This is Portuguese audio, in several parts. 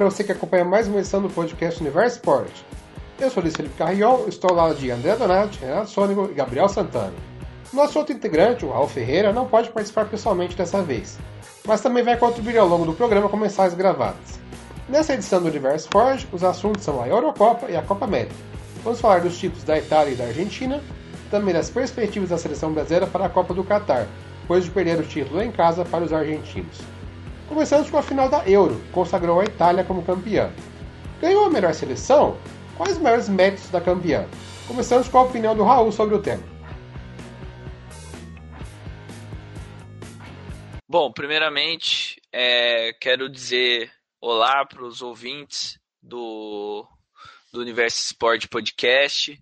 para você que acompanha mais uma edição do podcast Universo Sport. Eu sou Luiz Felipe Carriol, estou ao lado de André Donati, Renato Sônico e Gabriel Santana. Nosso outro integrante, o Raul Ferreira, não pode participar pessoalmente dessa vez, mas também vai contribuir ao longo do programa com mensagens gravadas. Nessa edição do Universo Sport, os assuntos são a Eurocopa e a Copa América. Vamos falar dos títulos da Itália e da Argentina, também das perspectivas da seleção brasileira para a Copa do Catar, depois de perder o título em casa para os argentinos. Começamos com a final da Euro, consagrou a Itália como campeã. Ganhou a melhor seleção? Quais os maiores méritos da campeã? Começamos com a opinião do Raul sobre o tema. Bom, primeiramente, é, quero dizer olá para os ouvintes do, do Universo Sport Podcast,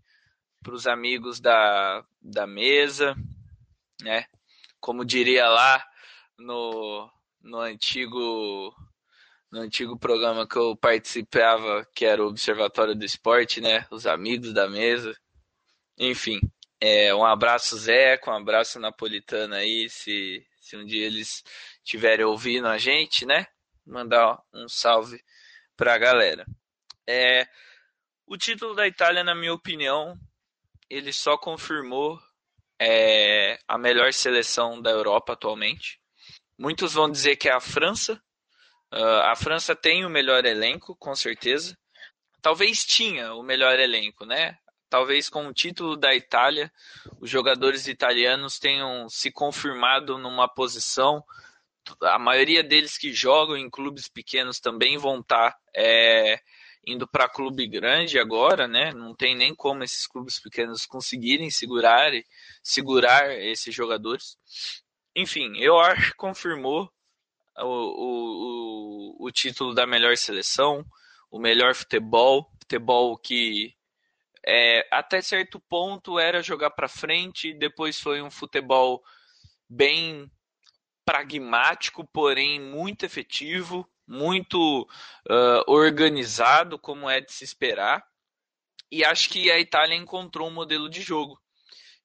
para os amigos da, da mesa, né? Como diria lá no, no antigo no antigo programa que eu participava, que era o Observatório do Esporte, né? Os amigos da mesa. Enfim, é, um abraço Zé, um abraço napolitano aí, se, se um dia eles estiverem ouvindo a gente, né? Mandar um salve para a galera. É, o título da Itália, na minha opinião, ele só confirmou é, a melhor seleção da Europa atualmente. Muitos vão dizer que é a França. Uh, a França tem o melhor elenco, com certeza. Talvez tinha o melhor elenco, né? Talvez com o título da Itália, os jogadores italianos tenham se confirmado numa posição. A maioria deles que jogam em clubes pequenos também vão estar tá, é, indo para clube grande agora, né? Não tem nem como esses clubes pequenos conseguirem segurar segurar esses jogadores. Enfim, eu acho que confirmou o, o, o, título da melhor seleção, o melhor futebol, futebol que é, até certo ponto era jogar para frente, depois foi um futebol bem pragmático, porém muito efetivo, muito uh, organizado, como é de se esperar. E acho que a Itália encontrou um modelo de jogo,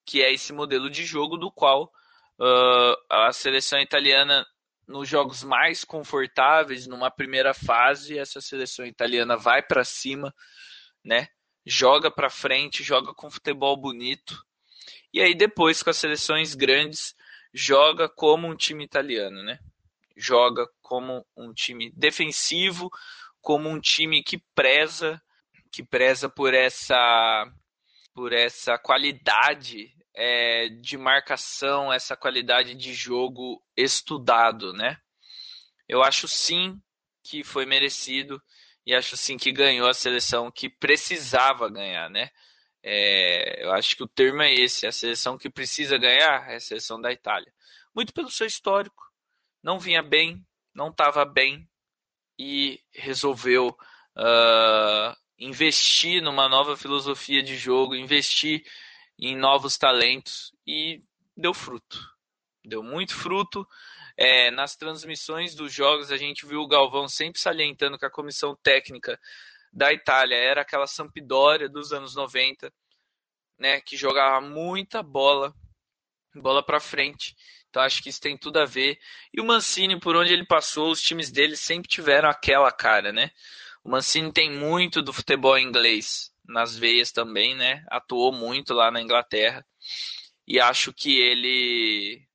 que é esse modelo de jogo do qual Uh, a seleção italiana, nos jogos mais confortáveis, numa primeira fase, essa seleção italiana vai para cima, né? Joga para frente, joga com futebol bonito. E aí depois com as seleções grandes, joga como um time italiano, né? Joga como um time defensivo, como um time que preza, que preza por essa por essa qualidade é, de marcação, essa qualidade de jogo estudado, né? Eu acho sim que foi merecido e acho sim que ganhou a seleção que precisava ganhar, né? É, eu acho que o termo é esse, a seleção que precisa ganhar é a seleção da Itália. Muito pelo seu histórico, não vinha bem, não estava bem e resolveu uh, investir numa nova filosofia de jogo, investir em novos talentos e deu fruto. Deu muito fruto. É, nas transmissões dos jogos, a gente viu o Galvão sempre salientando que a comissão técnica da Itália era aquela Sampdoria dos anos 90, né, que jogava muita bola, bola para frente. Então acho que isso tem tudo a ver. E o Mancini, por onde ele passou, os times dele sempre tiveram aquela cara, né? O Mancini tem muito do futebol inglês nas veias também, né? Atuou muito lá na Inglaterra e acho que ele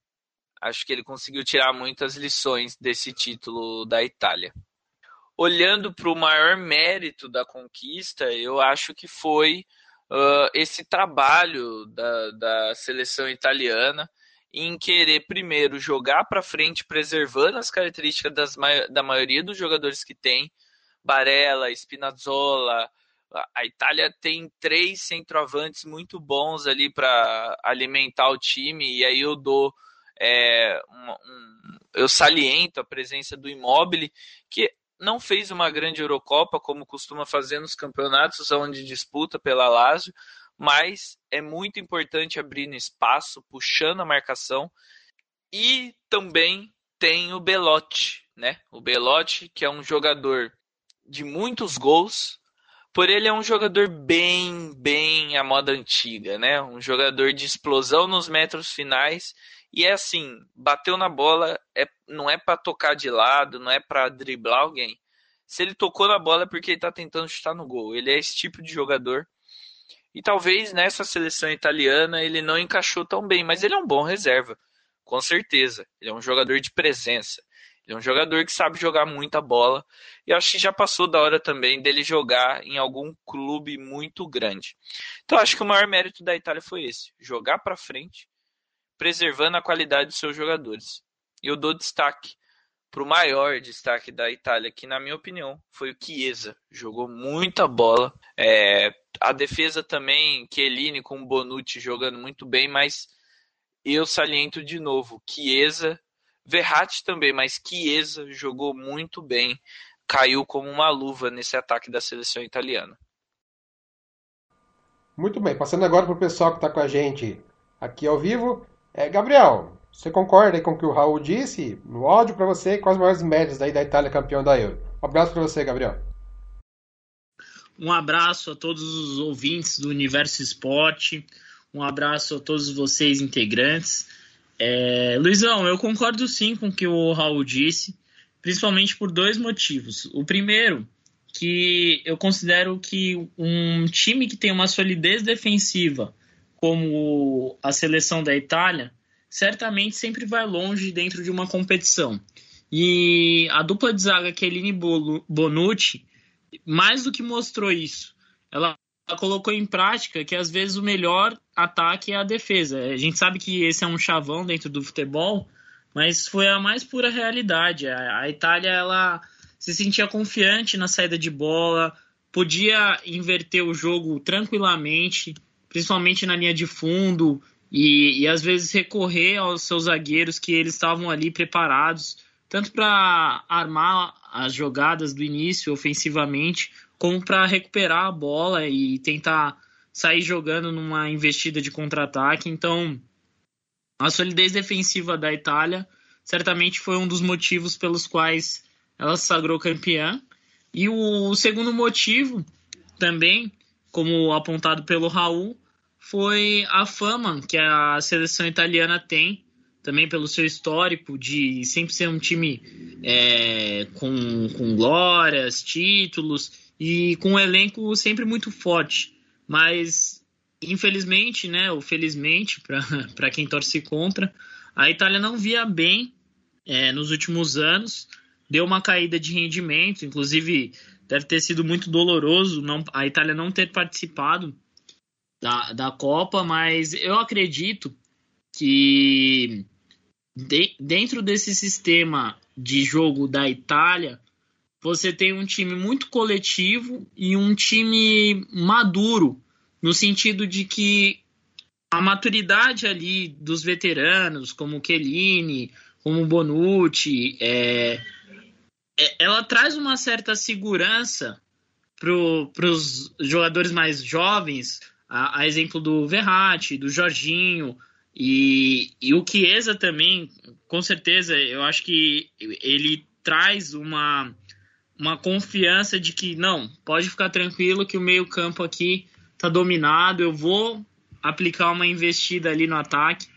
acho que ele conseguiu tirar muitas lições desse título da Itália. Olhando para o maior mérito da conquista, eu acho que foi uh, esse trabalho da, da seleção italiana em querer primeiro jogar para frente, preservando as características das, da maioria dos jogadores que tem, Barella, Spinazzola, a Itália tem três centroavantes muito bons ali para alimentar o time, e aí eu dou. É, um, um, eu saliento a presença do Immobile, que não fez uma grande Eurocopa, como costuma fazer nos campeonatos onde disputa pela Lazio, mas é muito importante abrir espaço, puxando a marcação. E também tem o Belotti, né? O Belotti, que é um jogador de muitos gols, por ele é um jogador bem, bem à moda antiga, né? Um jogador de explosão nos metros finais. E é assim, bateu na bola, é, não é para tocar de lado, não é para driblar alguém. Se ele tocou na bola é porque ele tá tentando chutar no gol. Ele é esse tipo de jogador. E talvez nessa seleção italiana ele não encaixou tão bem, mas ele é um bom reserva, com certeza. Ele é um jogador de presença. Ele é um jogador que sabe jogar muita bola. E acho que já passou da hora também dele jogar em algum clube muito grande. Então acho que o maior mérito da Itália foi esse: jogar para frente, preservando a qualidade dos seus jogadores. E eu dou destaque para o maior destaque da Itália, que na minha opinião foi o Chiesa. Jogou muita bola. É, a defesa também, Chiellini com Bonucci jogando muito bem, mas eu saliento de novo, Chiesa Verratti também, mas Chiesa jogou muito bem, caiu como uma luva nesse ataque da seleção italiana. Muito bem, passando agora para o pessoal que está com a gente aqui ao vivo. É, Gabriel, você concorda com o que o Raul disse no áudio para você? Quais as maiores médias daí da Itália campeão da Euro? Um abraço para você, Gabriel. Um abraço a todos os ouvintes do Universo Esporte. Um abraço a todos vocês integrantes. É, Luizão, eu concordo sim com o que o Raul disse, principalmente por dois motivos. O primeiro, que eu considero que um time que tem uma solidez defensiva, como a seleção da Itália, certamente sempre vai longe dentro de uma competição. E a dupla de zaga Chiellini Bonucci mais do que mostrou isso. Ela colocou em prática que às vezes o melhor ataque a defesa. A gente sabe que esse é um chavão dentro do futebol, mas foi a mais pura realidade. A, Itália ela se sentia confiante na saída de bola, podia inverter o jogo tranquilamente, principalmente na linha de fundo, e, e às vezes recorrer aos seus zagueiros que eles estavam ali preparados, tanto para armar as jogadas do início ofensivamente, como para recuperar a bola e tentar sair jogando numa investida de contra-ataque. Então, a solidez defensiva da Itália certamente foi um dos motivos pelos quais ela se sagrou campeã. E o segundo motivo, também, como apontado pelo Raul, foi a fama que a seleção italiana tem, também pelo seu histórico de sempre ser um time é, com, com glórias, títulos e com um elenco sempre muito forte. Mas, infelizmente, né, ou felizmente, para quem torce contra, a Itália não via bem é, nos últimos anos, deu uma caída de rendimento, inclusive deve ter sido muito doloroso não, a Itália não ter participado da, da Copa, mas eu acredito que de, dentro desse sistema de jogo da Itália, você tem um time muito coletivo e um time maduro, no sentido de que a maturidade ali dos veteranos, como o Chiellini, como Bonucci, é, é, ela traz uma certa segurança para os jogadores mais jovens, a, a, exemplo do Verratti, do Jorginho, e, e o Chiesa também, com certeza, eu acho que ele traz uma uma confiança de que não, pode ficar tranquilo que o meio-campo aqui tá dominado, eu vou aplicar uma investida ali no ataque.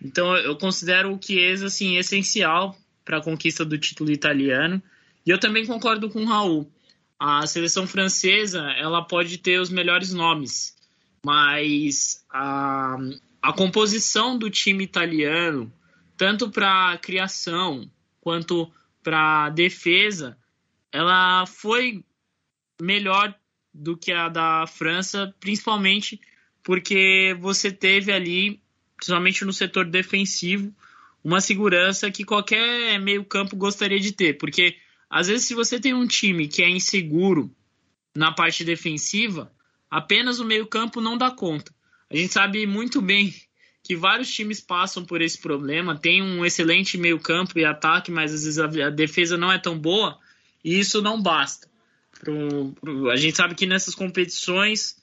Então eu considero o Chiesa assim essencial para a conquista do título italiano. E eu também concordo com o Raul. A seleção francesa, ela pode ter os melhores nomes, mas a, a composição do time italiano, tanto para criação quanto para defesa, ela foi melhor do que a da França, principalmente porque você teve ali, principalmente no setor defensivo, uma segurança que qualquer meio-campo gostaria de ter. Porque às vezes, se você tem um time que é inseguro na parte defensiva, apenas o meio-campo não dá conta. A gente sabe muito bem que vários times passam por esse problema, tem um excelente meio-campo e ataque, mas às vezes a defesa não é tão boa e isso não basta. Pro, pro, a gente sabe que nessas competições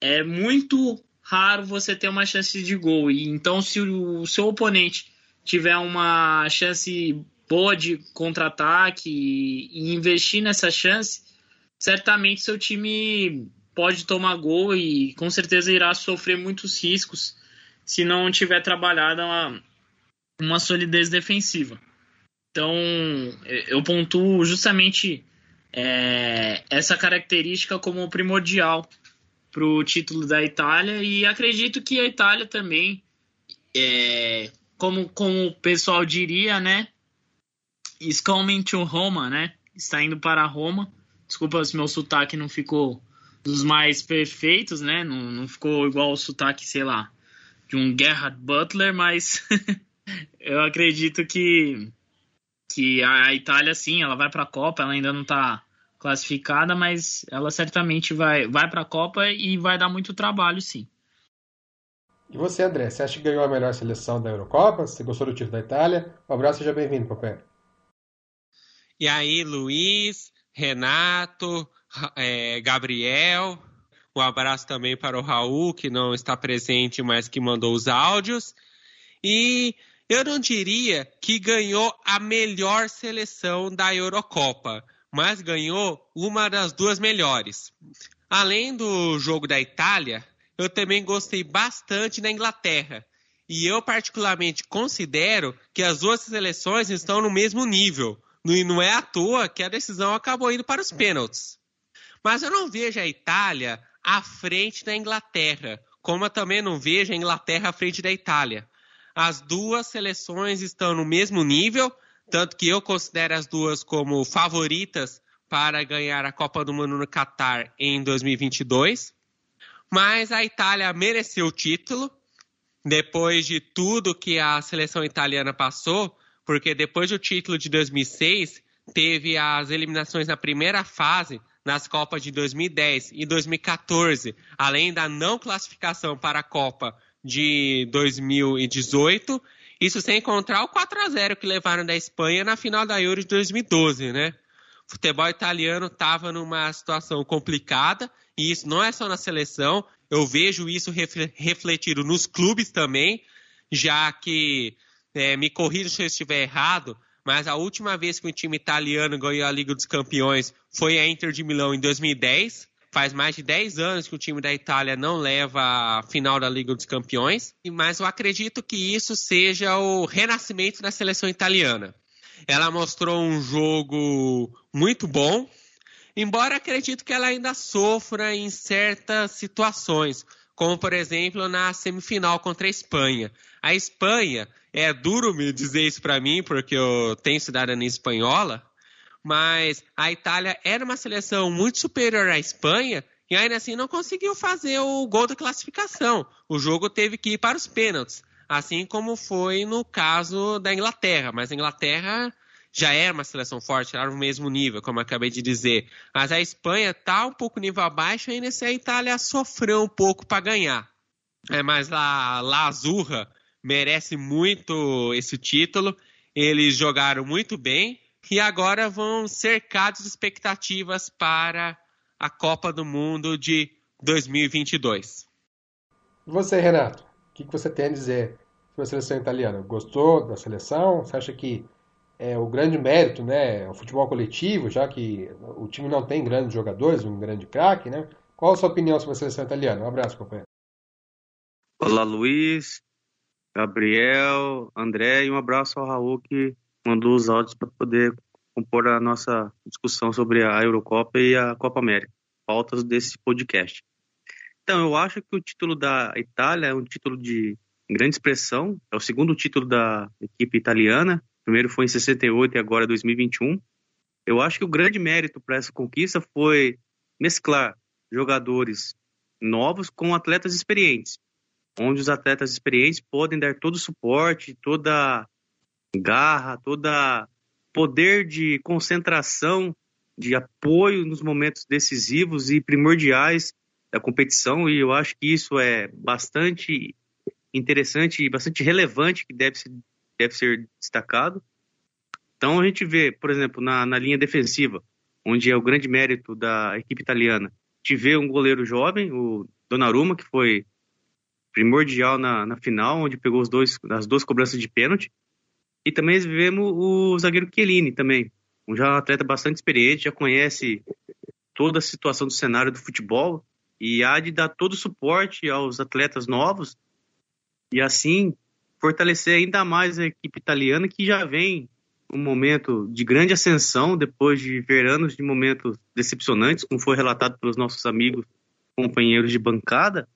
é muito raro você ter uma chance de gol. E então, se o, seu oponente tiver uma chance boa de contra-ataque e, e investir nessa chance, certamente seu time pode tomar gol e com certeza irá sofrer muitos riscos se não tiver trabalhado uma, uma solidez defensiva. Então, eu pontuo justamente é, essa característica como primordial para o título da Itália e acredito que a Itália também, é, como, como o pessoal diria, né, is coming to Roma, né, está indo para Roma. Desculpa se meu sotaque não ficou dos mais perfeitos, né, não, não ficou igual o sotaque, sei lá, de um Gerhard Butler, mas eu acredito que que a Itália sim, ela vai para a Copa, ela ainda não está classificada, mas ela certamente vai, vai para a Copa e vai dar muito trabalho, sim. E você, André, você acha que ganhou a melhor seleção da Eurocopa? Você gostou do título da Itália? Um abraço, seja bem-vindo, Papé. E aí, Luiz, Renato, é, Gabriel, um abraço também para o Raul, que não está presente, mas que mandou os áudios. E eu não diria que ganhou a melhor seleção da Eurocopa, mas ganhou uma das duas melhores. Além do jogo da Itália, eu também gostei bastante da Inglaterra. E eu particularmente considero que as duas seleções estão no mesmo nível. E não é à toa que a decisão acabou indo para os pênaltis. Mas eu não vejo a Itália à frente da Inglaterra, como eu também não vejo a Inglaterra à frente da Itália. As duas seleções estão no mesmo nível, tanto que eu considero as duas como favoritas para ganhar a Copa do Mundo no Catar em 2022. Mas a Itália mereceu o título depois de tudo que a seleção italiana passou, porque depois do título de 2006 teve as eliminações na primeira fase nas Copas de 2010 e 2014, além da não classificação para a Copa de 2018 isso sem encontrar o 4 a 0 que levaram da Espanha na final da Euro de 2012, né? O futebol italiano estava numa situação complicada e isso não é só na seleção. Eu vejo isso refletido nos clubes também, já que é, me corrija se eu estiver errado, mas a última vez que um time italiano ganhou a Liga dos Campeões foi a Inter de Milão em 2010. Faz mais de 10 anos que o time da Itália não leva a final da Liga dos Campeões, mas eu acredito que isso seja o renascimento da seleção italiana. Ela mostrou um jogo muito bom, embora acredito que ela ainda sofra em certas situações, como por exemplo na semifinal contra a Espanha. A Espanha, é duro me dizer isso para mim, porque eu tenho cidadania espanhola, mas a Itália era uma seleção muito superior à Espanha e ainda assim não conseguiu fazer o gol da classificação. O jogo teve que ir para os pênaltis, assim como foi no caso da Inglaterra. Mas a Inglaterra já era uma seleção forte, era no mesmo nível, como acabei de dizer. Mas a Espanha está um pouco nível abaixo ainda assim a Itália sofreu um pouco para ganhar. É, mas a La Azurra merece muito esse título. Eles jogaram muito bem e agora vão cercados de expectativas para a Copa do Mundo de 2022. E você, Renato, o que você tem a dizer sobre a seleção italiana? Gostou da seleção? Você acha que é o grande mérito, né, o futebol coletivo, já que o time não tem grandes jogadores, um grande craque, né? Qual a sua opinião sobre a seleção italiana? Um abraço, companheiro. Olá, Luiz, Gabriel, André e um abraço ao Raul que mandou os áudios para poder compor a nossa discussão sobre a Eurocopa e a Copa América, pautas desse podcast. Então, eu acho que o título da Itália é um título de grande expressão, é o segundo título da equipe italiana, o primeiro foi em 68 e agora 2021. Eu acho que o grande mérito para essa conquista foi mesclar jogadores novos com atletas experientes, onde os atletas experientes podem dar todo o suporte, toda garra, toda poder de concentração, de apoio nos momentos decisivos e primordiais da competição, e eu acho que isso é bastante interessante e bastante relevante, que deve ser, deve ser destacado. Então a gente vê, por exemplo, na, na linha defensiva, onde é o grande mérito da equipe italiana, de ver um goleiro jovem, o Donnarumma, que foi primordial na, na final, onde pegou os dois, as duas cobranças de pênalti, e também vemos o zagueiro Chiellini também, um já atleta bastante experiente, já conhece toda a situação do cenário do futebol e há de dar todo o suporte aos atletas novos e assim fortalecer ainda mais a equipe italiana que já vem um momento de grande ascensão depois de ver anos de momentos decepcionantes, como foi relatado pelos nossos amigos, companheiros de bancada.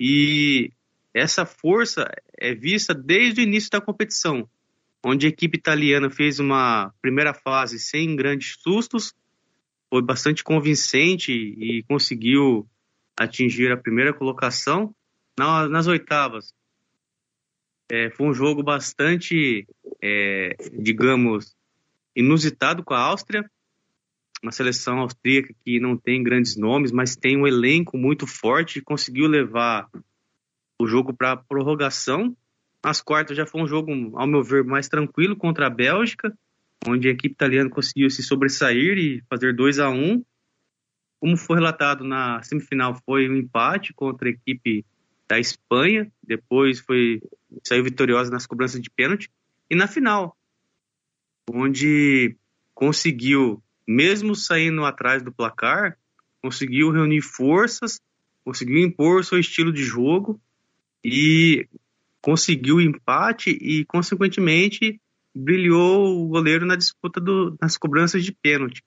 E essa força é vista desde o início da competição, onde a equipe italiana fez uma primeira fase sem grandes sustos, foi bastante convincente e conseguiu atingir a primeira colocação. nas oitavas, é, foi um jogo bastante, é, digamos, inusitado com a Áustria, uma seleção austríaca que não tem grandes nomes, mas tem um elenco muito forte e conseguiu levar o jogo para prorrogação. As quartas já foi um jogo, ao meu ver, mais tranquilo contra a Bélgica, onde a equipe italiana conseguiu se sobressair e fazer 2 a 1 Como foi relatado na semifinal, foi um empate contra a equipe da Espanha, depois foi saiu vitoriosa nas cobranças de pênalti, e na final, onde conseguiu, mesmo saindo atrás do placar, conseguiu reunir forças, conseguiu impor seu estilo de jogo e conseguiu o empate e, consequentemente, brilhou o goleiro na disputa do, nas cobranças de pênalti.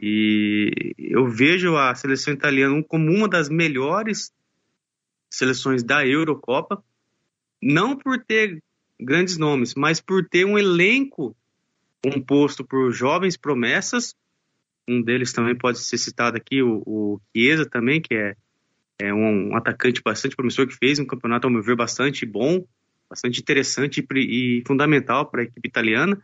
E eu vejo a seleção italiana como uma das melhores seleções da Eurocopa, não por ter grandes nomes, mas por ter um elenco composto por jovens promessas. Um deles também pode ser citado aqui, o, o Chiesa também, que é é um, atacante bastante promissor que fez um campeonato, ao meu ver, bastante bom, bastante interessante e, e fundamental para a equipe italiana,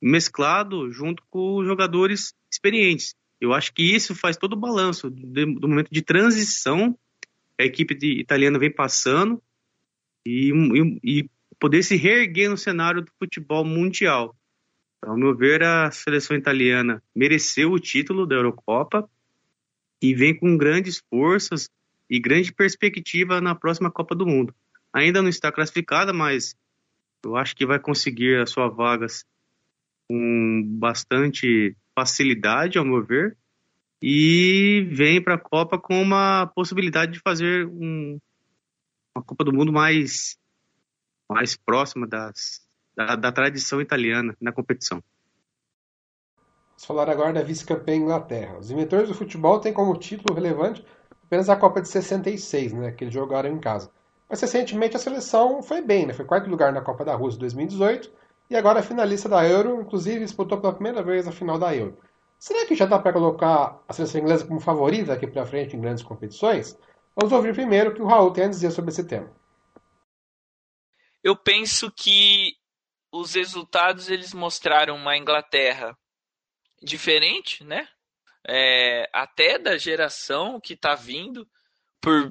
mesclado junto com jogadores experientes. Eu acho que isso faz todo o balanço do, do momento de transição que a equipe de, italiana vem passando e, e, e, poder se reerguer no cenário do futebol mundial. Então, ao meu ver, a seleção italiana mereceu o título da Eurocopa e vem com grandes forças, e grande perspectiva na próxima Copa do Mundo. Ainda não está classificada, mas eu acho que vai conseguir a sua vaga com bastante facilidade, ao meu ver, e vem para a Copa com uma possibilidade de fazer um, uma Copa do Mundo mais, mais próxima das, da, da tradição italiana na competição. Vamos falar agora da vice-campeã Inglaterra. Os inventores do futebol têm como título relevante apenas a Copa de 66, né, que eles jogaram em casa. Mas recentemente a seleção foi bem, né, foi quarto lugar na Copa da Rússia 2018 e agora é finalista da Euro, inclusive disputou pela primeira vez a final da Euro. Será que já dá para colocar a seleção inglesa como favorita aqui para frente em grandes competições? Vamos ouvir primeiro o que o Raul tem a dizer sobre esse tema. Eu penso que os resultados eles mostraram uma Inglaterra diferente, né? É, até da geração que está vindo, por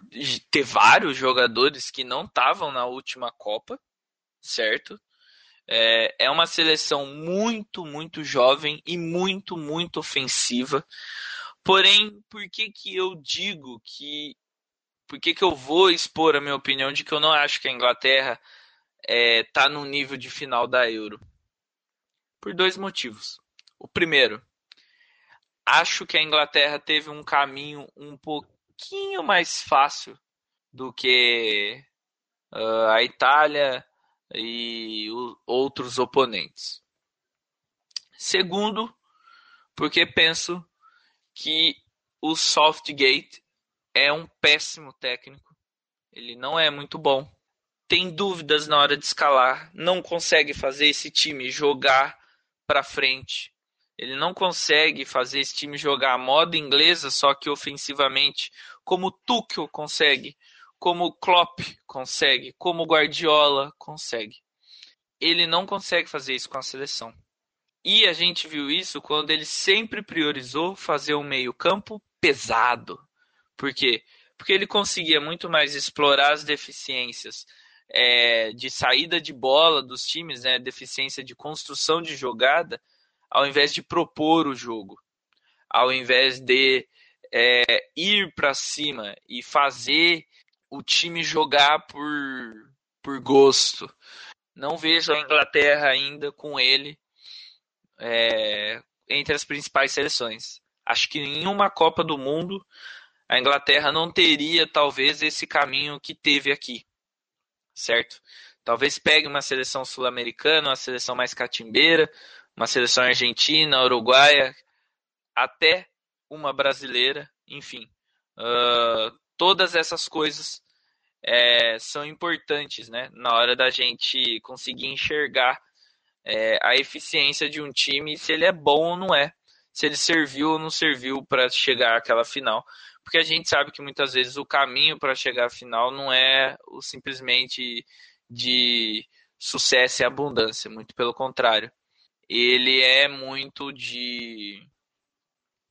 ter vários jogadores que não estavam na última Copa, certo? É, é uma seleção muito, muito jovem e muito, muito ofensiva. Porém, por que, que eu digo que. Por que, que eu vou expor a minha opinião de que eu não acho que a Inglaterra está é, no nível de final da Euro? Por dois motivos. O primeiro, acho que a Inglaterra teve um caminho um pouquinho mais fácil do que uh, a Itália e o, outros oponentes. Segundo, porque penso que o Southgate é um péssimo técnico. Ele não é muito bom. Tem dúvidas na hora de escalar, não consegue fazer esse time jogar para frente ele não consegue fazer esse time jogar a moda inglesa, só que ofensivamente, como Tuchel consegue, como Klopp consegue, como Guardiola consegue. Ele não consegue fazer isso com a seleção. E a gente viu isso quando ele sempre priorizou fazer um meio-campo pesado. Por quê? Porque ele conseguia muito mais explorar as deficiências é, de saída de bola dos times, né, deficiência de construção de jogada, ao invés de propor o jogo, ao invés de é, ir para cima e fazer o time jogar por, por gosto. Não vejo a Inglaterra ainda com ele é, entre as principais seleções. Acho que em uma Copa do Mundo a Inglaterra não teria talvez esse caminho que teve aqui, certo? Talvez pegue uma seleção sul-americana, uma seleção mais catimbeira, uma seleção argentina, uruguaia, até uma brasileira, enfim. Uh, todas essas coisas é, são importantes né, na hora da gente conseguir enxergar é, a eficiência de um time, se ele é bom ou não é, se ele serviu ou não serviu para chegar àquela final. Porque a gente sabe que muitas vezes o caminho para chegar à final não é simplesmente de sucesso e abundância, muito pelo contrário. Ele é muito de,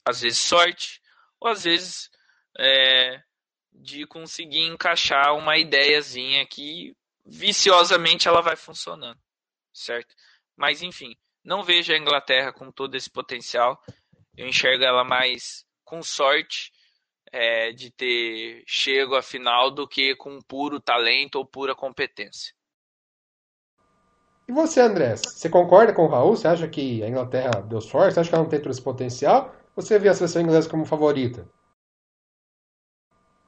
às vezes, sorte, ou às vezes é, de conseguir encaixar uma ideiazinha que viciosamente ela vai funcionando, certo? Mas enfim, não vejo a Inglaterra com todo esse potencial. Eu enxergo ela mais com sorte é, de ter chego à final do que com puro talento ou pura competência. E você, André? Você concorda com o Raul? Você acha que a Inglaterra deu sorte? Você acha que ela não tem todo esse potencial? Ou você vê a seleção inglesa como favorita?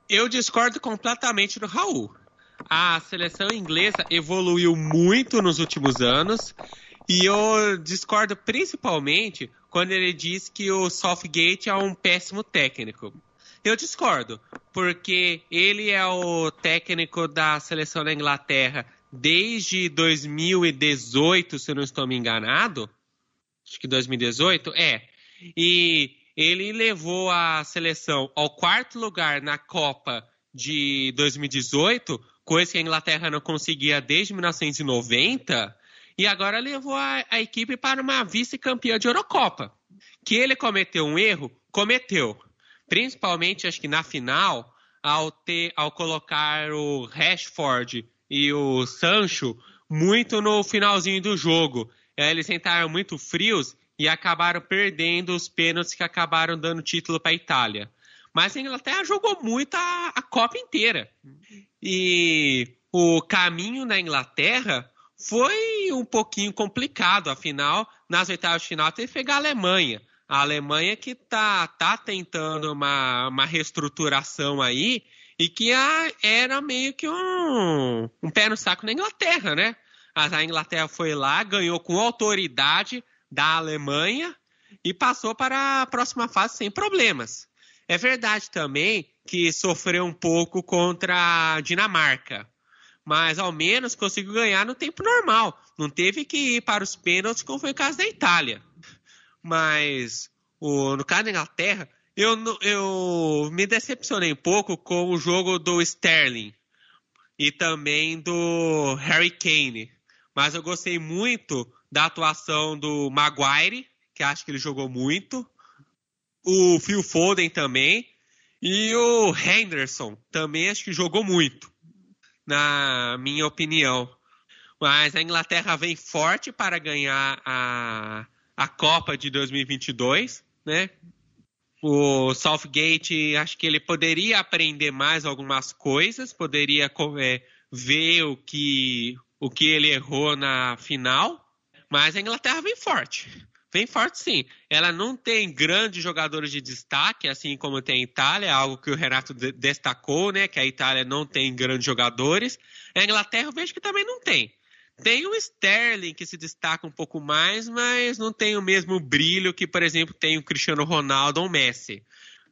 Eu discordo completamente do Raul. A seleção inglesa evoluiu muito nos últimos anos e eu discordo principalmente quando ele diz que o Southgate é um péssimo técnico. Eu discordo, porque ele é o técnico da seleção da Inglaterra desde 2018, se eu não estou me enganado. Acho que 2018, é. E ele levou a seleção ao quarto lugar na Copa de 2018, coisa que a Inglaterra não conseguia desde 1990, e agora levou a, a equipe para uma vice-campeã de Eurocopa. Que ele cometeu um erro? Cometeu. Principalmente, acho que na final, ao, ter, ao colocar o Rashford e o Sancho muito no finalzinho do jogo. Eles entraram muito frios e acabaram perdendo os pênaltis que acabaram dando título para a Itália. Mas a Inglaterra jogou muito a, a Copa inteira. E o caminho na Inglaterra foi um pouquinho complicado. Afinal, nas oitavas de final teve que pegar a Alemanha. A Alemanha que tá, tá tentando uma, uma reestruturação aí e que a, era meio que um, um pé no saco na Inglaterra, né? A Inglaterra foi lá, ganhou com autoridade da Alemanha e passou para a próxima fase sem problemas. É verdade também que sofreu um pouco contra a Dinamarca, mas ao menos conseguiu ganhar no tempo normal. Não teve que ir para os pênaltis, como foi o caso da Itália. Mas o, no caso da Inglaterra, eu, eu me decepcionei um pouco com o jogo do Sterling e também do Harry Kane. Mas eu gostei muito da atuação do Maguire, que acho que ele jogou muito. O Phil Foden também. E o Henderson também acho que jogou muito, na minha opinião. Mas a Inglaterra vem forte para ganhar a, a Copa de 2022, né? O Southgate, acho que ele poderia aprender mais algumas coisas, poderia é, ver o que, o que ele errou na final, mas a Inglaterra vem forte. Vem forte sim. Ela não tem grandes jogadores de destaque, assim como tem a Itália, algo que o Renato destacou, né? Que a Itália não tem grandes jogadores. A Inglaterra eu vejo que também não tem. Tem o Sterling que se destaca um pouco mais, mas não tem o mesmo brilho que, por exemplo, tem o Cristiano Ronaldo ou o Messi.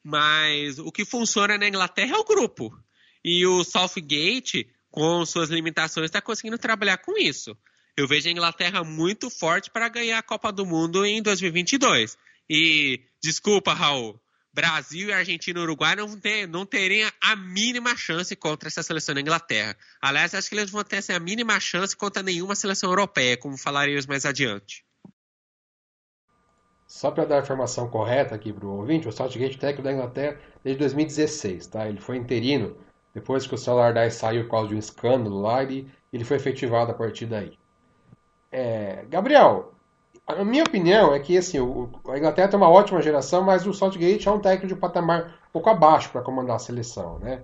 Mas o que funciona na Inglaterra é o grupo. E o Southgate, com suas limitações, está conseguindo trabalhar com isso eu vejo a Inglaterra muito forte para ganhar a Copa do Mundo em 2022. E, desculpa, Raul, Brasil e Argentina e Uruguai não, ter, não teriam a mínima chance contra essa seleção da Inglaterra. Aliás, acho que eles vão ter a mínima chance contra nenhuma seleção europeia, como falaremos mais adiante. Só para dar a informação correta aqui para o ouvinte, o Southgate técnico da Inglaterra desde 2016, tá? Ele foi interino depois que o Solar saiu por causa de um escândalo lá e ele foi efetivado a partir daí. É, Gabriel, a minha opinião é que assim, o, a Inglaterra tem uma ótima geração, mas o Southgate é um técnico de patamar um pouco abaixo para comandar a seleção, né?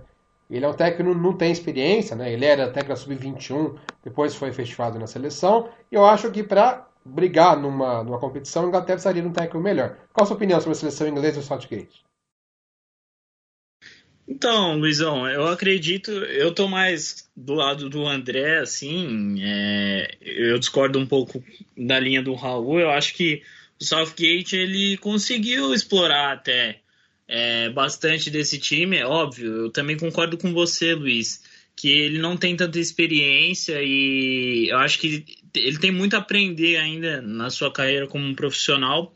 Ele é um técnico que não, tem experiência, né? Ele era técnico da sub-21, depois foi efetivado na seleção. E eu acho que para brigar numa, numa competição, a Inglaterra precisaria de um técnico melhor. Qual a sua opinião sobre a seleção inglesa e o Southgate? Então, Luizão, eu acredito, eu tô mais do lado do André, assim, é, eu discordo um pouco da linha do Raul, eu acho que o Southgate, ele conseguiu explorar até é, bastante desse time, é óbvio, eu também concordo com você, Luiz, que ele não tem tanta experiência e eu acho que ele tem muito a aprender ainda na sua carreira como um profissional,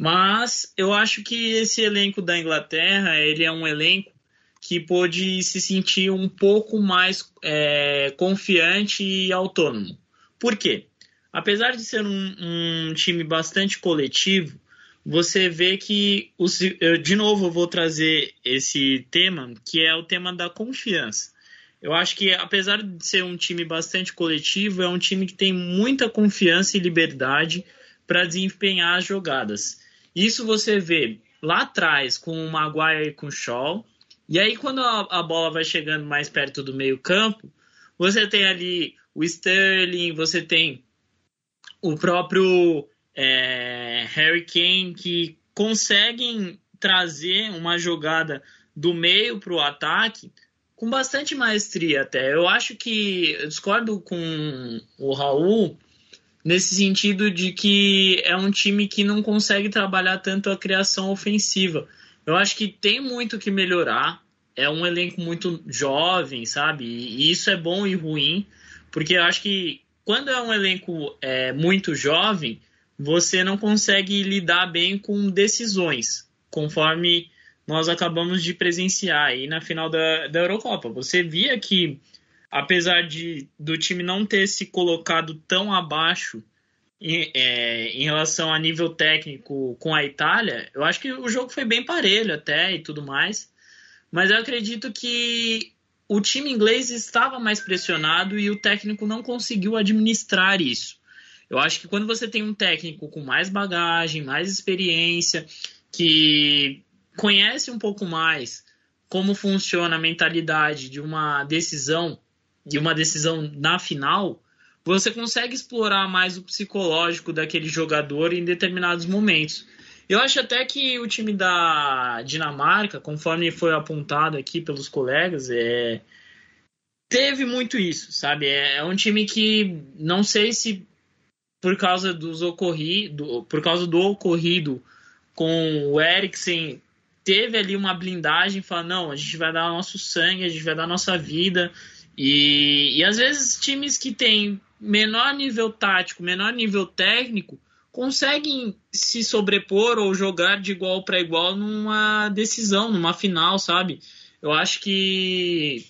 mas eu acho que esse elenco da Inglaterra, ele é um elenco que pôde se sentir um pouco mais é, confiante e autônomo. Por quê? Apesar de ser um, um time bastante coletivo, você vê que, os, eu, de novo, eu vou trazer esse tema, que é o tema da confiança. Eu acho que, apesar de ser um time bastante coletivo, é um time que tem muita confiança e liberdade para desempenhar as jogadas. Isso você vê lá atrás com o Maguire e com o Shaw, e aí, quando a, a bola vai chegando mais perto do meio-campo, você tem ali o Sterling, você tem o próprio é, Harry Kane, que conseguem trazer uma jogada do meio para o ataque com bastante maestria até. Eu acho que eu discordo com o Raul nesse sentido de que é um time que não consegue trabalhar tanto a criação ofensiva. Eu acho que tem muito que melhorar. É um elenco muito jovem, sabe? E isso é bom e ruim, porque eu acho que quando é um elenco é, muito jovem, você não consegue lidar bem com decisões, conforme nós acabamos de presenciar aí na final da, da Eurocopa. Você via que, apesar de do time não ter se colocado tão abaixo em, é, em, relação a nível técnico com a Itália, eu acho que o jogo foi bem parelho até e tudo mais. Mas eu acredito que o time inglês estava mais pressionado e o técnico não conseguiu administrar isso. Eu acho que quando você tem um técnico com mais bagagem, mais experiência, que conhece um pouco mais como funciona a mentalidade de uma decisão, de uma decisão na final, você consegue explorar mais o psicológico daquele jogador em determinados momentos. Eu acho até que o time da Dinamarca, conforme foi apontado aqui pelos colegas, é, teve muito isso, sabe? É, é um time que não sei se por causa dos ocorrido, por causa do ocorrido com o Eriksen, teve ali uma blindagem, fala, não, a gente vai dar nosso sangue, a gente vai dar nossa vida. E, e às vezes times que têm menor nível tático, menor nível técnico, conseguem se sobrepor ou jogar de igual para igual numa decisão, numa final, sabe? Eu acho que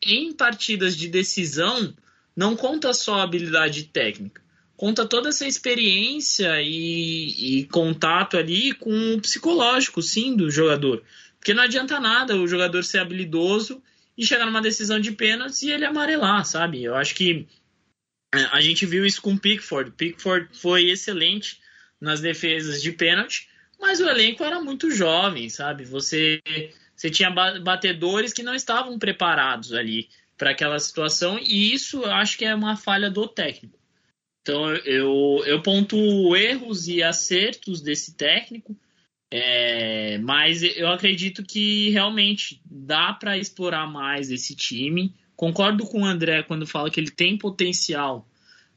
em partidas de decisão não conta só a habilidade técnica, conta toda essa experiência e, e contato ali com o psicológico, sim, do jogador. Porque não adianta nada o jogador ser habilidoso e chegar numa decisão de pênalti e ele amarelar, sabe? Eu acho que a gente viu isso com o Pickford. Pickford foi excelente nas defesas de pênalti, mas o elenco era muito jovem, sabe? Você, você tinha batedores que não estavam preparados ali para aquela situação, e isso eu acho que é uma falha do técnico. Então eu, eu pontuo erros e acertos desse técnico, é, mas eu acredito que realmente dá para explorar mais esse time. Concordo com o André quando fala que ele tem potencial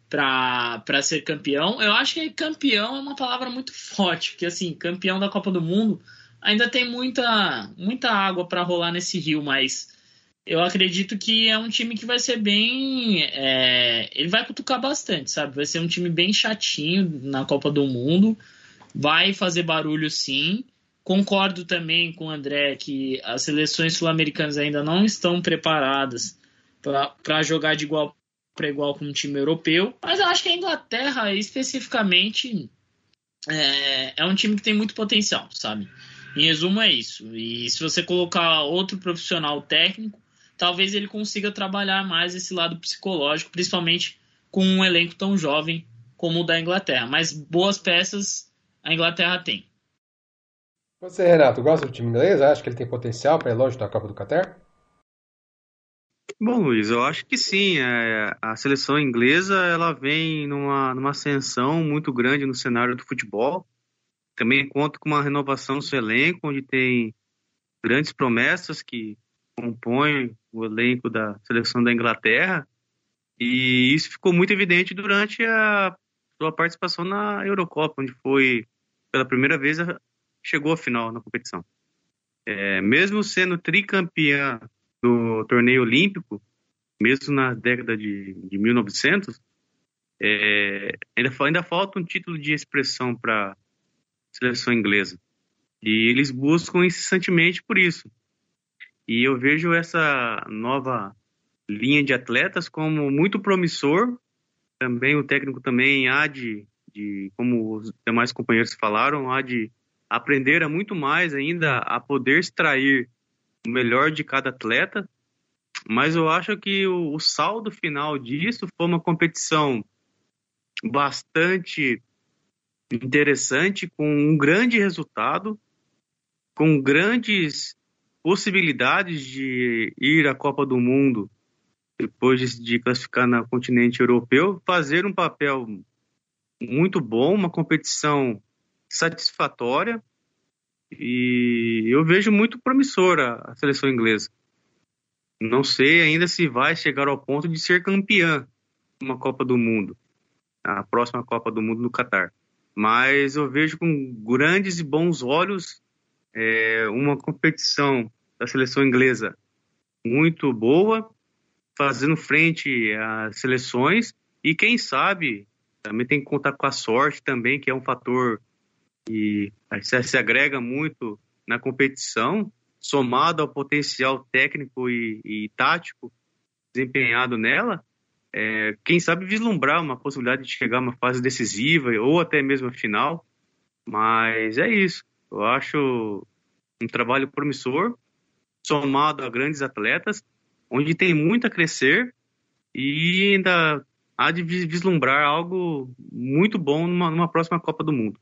para ser campeão. Eu acho que campeão é uma palavra muito forte, porque assim, campeão da Copa do Mundo ainda tem muita, muita água para rolar nesse rio, mas eu acredito que é um time que vai ser bem. É, ele vai cutucar bastante, sabe? Vai ser um time bem chatinho na Copa do Mundo. Vai fazer barulho sim. Concordo também com o André que as seleções sul-americanas ainda não estão preparadas para jogar de igual para igual com um time europeu. Mas eu acho que a Inglaterra, especificamente, é, é um time que tem muito potencial, sabe? Em resumo, é isso. E se você colocar outro profissional técnico, talvez ele consiga trabalhar mais esse lado psicológico, principalmente com um elenco tão jovem como o da Inglaterra. Mas boas peças a Inglaterra tem. Você, Renato, gosta do time inglês? Acha que ele tem potencial para ir longe da Copa do Qatar? Bom, Luiz, eu acho que sim. É, a seleção inglesa ela vem numa, numa ascensão muito grande no cenário do futebol. Também conta com uma renovação no seu elenco, onde tem grandes promessas que compõem o elenco da seleção da Inglaterra. E isso ficou muito evidente durante a sua participação na Eurocopa, onde foi pela primeira vez chegou à final na competição. É, mesmo sendo tricampeã do torneio olímpico, mesmo na década de, de 1900, é, ainda, ainda falta um título de expressão para seleção inglesa. E eles buscam incessantemente por isso. E eu vejo essa nova linha de atletas como muito promissor. Também o técnico também há de, de como os demais companheiros falaram, há de aprender a muito mais ainda a poder extrair o melhor de cada atleta. Mas eu acho que o, o saldo final disso foi uma competição bastante interessante, com um grande resultado, com grandes possibilidades de ir à Copa do Mundo depois de, classificar no continente europeu, fazer um papel muito bom, uma competição satisfatória e eu vejo muito promissora a seleção inglesa. Não sei ainda se vai chegar ao ponto de ser campeã uma Copa do Mundo, a próxima Copa do Mundo no Catar. Mas eu vejo com grandes e bons olhos é, uma competição da seleção inglesa muito boa, fazendo frente às seleções e quem sabe também tem que contar com a sorte também, que é um fator que se agrega muito na competição, somado ao potencial técnico e, e tático desempenhado nela, é, quem sabe vislumbrar uma possibilidade de chegar a uma fase decisiva ou até mesmo a final. Mas é isso. Eu acho um trabalho promissor, somado a grandes atletas, onde tem muito a crescer e ainda há de vislumbrar algo muito bom numa, numa próxima Copa do Mundo.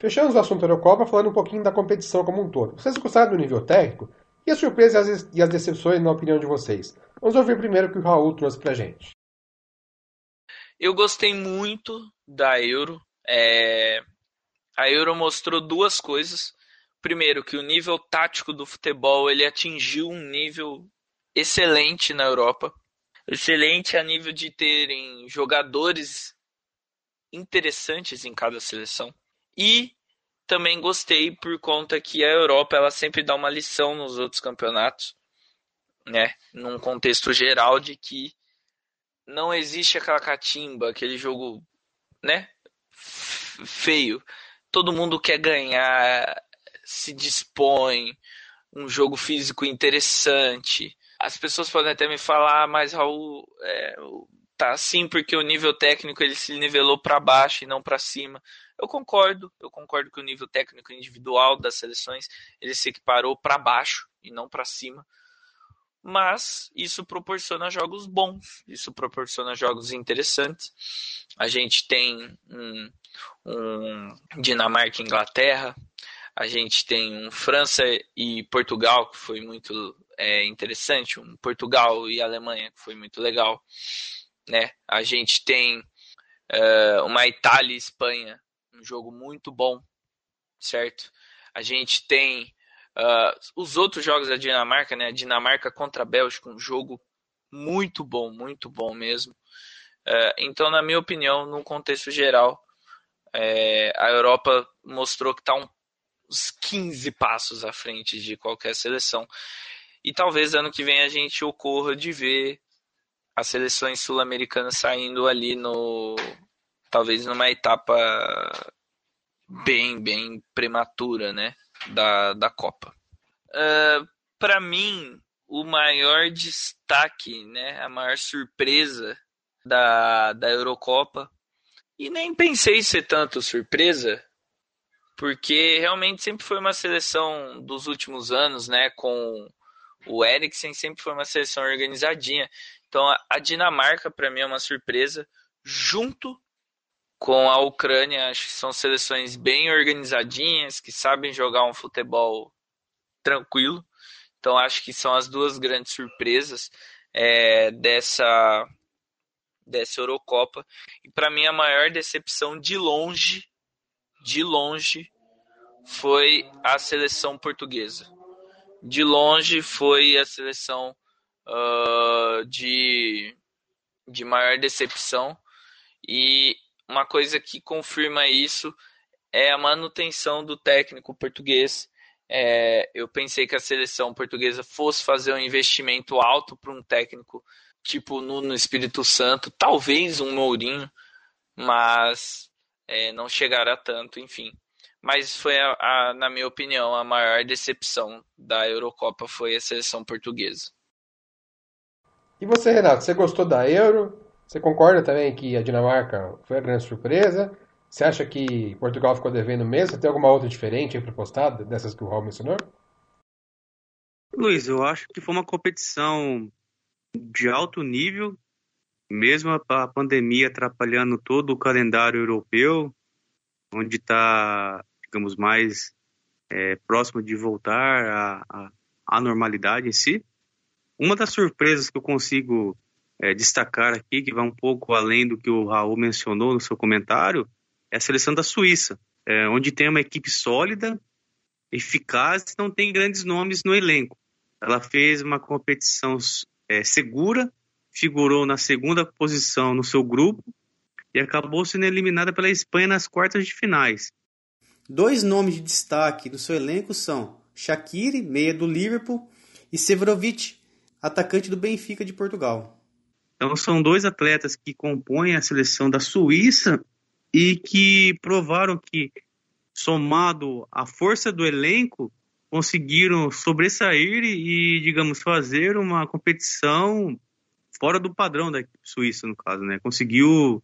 Fechamos o assunto Eurocopa falando um pouquinho da competição como um todo. Vocês gostaram do nível técnico? E as surpresas e as decepções na opinião de vocês? Vamos ouvir primeiro o que o Raul trouxe pra gente. Eu gostei muito da Euro. É... A Euro mostrou duas coisas. Primeiro, que o nível tático do futebol ele atingiu um nível excelente na Europa. Excelente a nível de terem jogadores interessantes em cada seleção. E também gostei por conta que a Europa ela sempre dá uma lição nos outros campeonatos, né? Num contexto geral de que não existe aquela catimba, aquele jogo, né? Feio. Todo mundo quer ganhar, se dispõe, um jogo físico interessante. As pessoas podem até me falar, mas Raul, é, tá assim porque o nível técnico ele se nivelou para baixo e não para cima. Eu concordo, eu concordo que o nível técnico individual das seleções ele se equiparou para baixo e não para cima. Mas isso proporciona jogos bons, isso proporciona jogos interessantes. A gente tem um, um Dinamarca e Inglaterra, a gente tem um França e Portugal, que foi muito é, interessante, um Portugal e Alemanha, que foi muito legal. Né? A gente tem uh, uma Itália e Espanha, um jogo muito bom, certo? A gente tem uh, os outros jogos da Dinamarca, né? Dinamarca contra a Bélgica, um jogo muito bom, muito bom mesmo. Uh, então, na minha opinião, no contexto geral, é, a Europa mostrou que está uns 15 passos à frente de qualquer seleção. E talvez ano que vem a gente ocorra de ver as seleções sul-americanas saindo ali no talvez numa etapa bem, bem prematura, né, da, da Copa. Uh, Para mim, o maior destaque, né, a maior surpresa da, da Eurocopa, e nem pensei ser tanto surpresa, porque realmente sempre foi uma seleção dos últimos anos, né, com o Eriksen, sempre foi uma seleção organizadinha. Então a Dinamarca, para mim, é uma surpresa, junto com a Ucrânia, acho que são seleções bem organizadinhas, que sabem jogar um futebol tranquilo. Então acho que são as duas grandes surpresas é, dessa dessa Eurocopa. E para mim a maior decepção de longe, de longe, foi a seleção portuguesa. De longe foi a seleção uh, de, de maior decepção. E uma coisa que confirma isso é a manutenção do técnico português. É, eu pensei que a seleção portuguesa fosse fazer um investimento alto para um técnico tipo no Espírito Santo, talvez um Mourinho, mas é, não chegará tanto, enfim. Mas foi, a, a, na minha opinião, a maior decepção da Eurocopa foi a seleção portuguesa. E você, Renato, você gostou da Euro? Você concorda também que a Dinamarca foi a grande surpresa? Você acha que Portugal ficou devendo mesmo? Tem alguma outra diferente aí para postar dessas que o Raul mencionou? Luiz, eu acho que foi uma competição de alto nível, mesmo a pandemia atrapalhando todo o calendário europeu, onde está, digamos, mais é, próximo de voltar à normalidade em si. Uma das surpresas que eu consigo é, destacar aqui, que vai um pouco além do que o Raul mencionou no seu comentário, é a seleção da Suíça, é, onde tem uma equipe sólida, eficaz, não tem grandes nomes no elenco. Ela fez uma competição é, segura, figurou na segunda posição no seu grupo e acabou sendo eliminada pela Espanha nas quartas de finais. Dois nomes de destaque do seu elenco são Shaqiri, meia do Liverpool, e Severovic, atacante do Benfica de Portugal. Então são dois atletas que compõem a seleção da Suíça e que provaram que, somado à força do elenco, conseguiram sobressair e, digamos, fazer uma competição fora do padrão da Suíça, no caso, né? Conseguiu,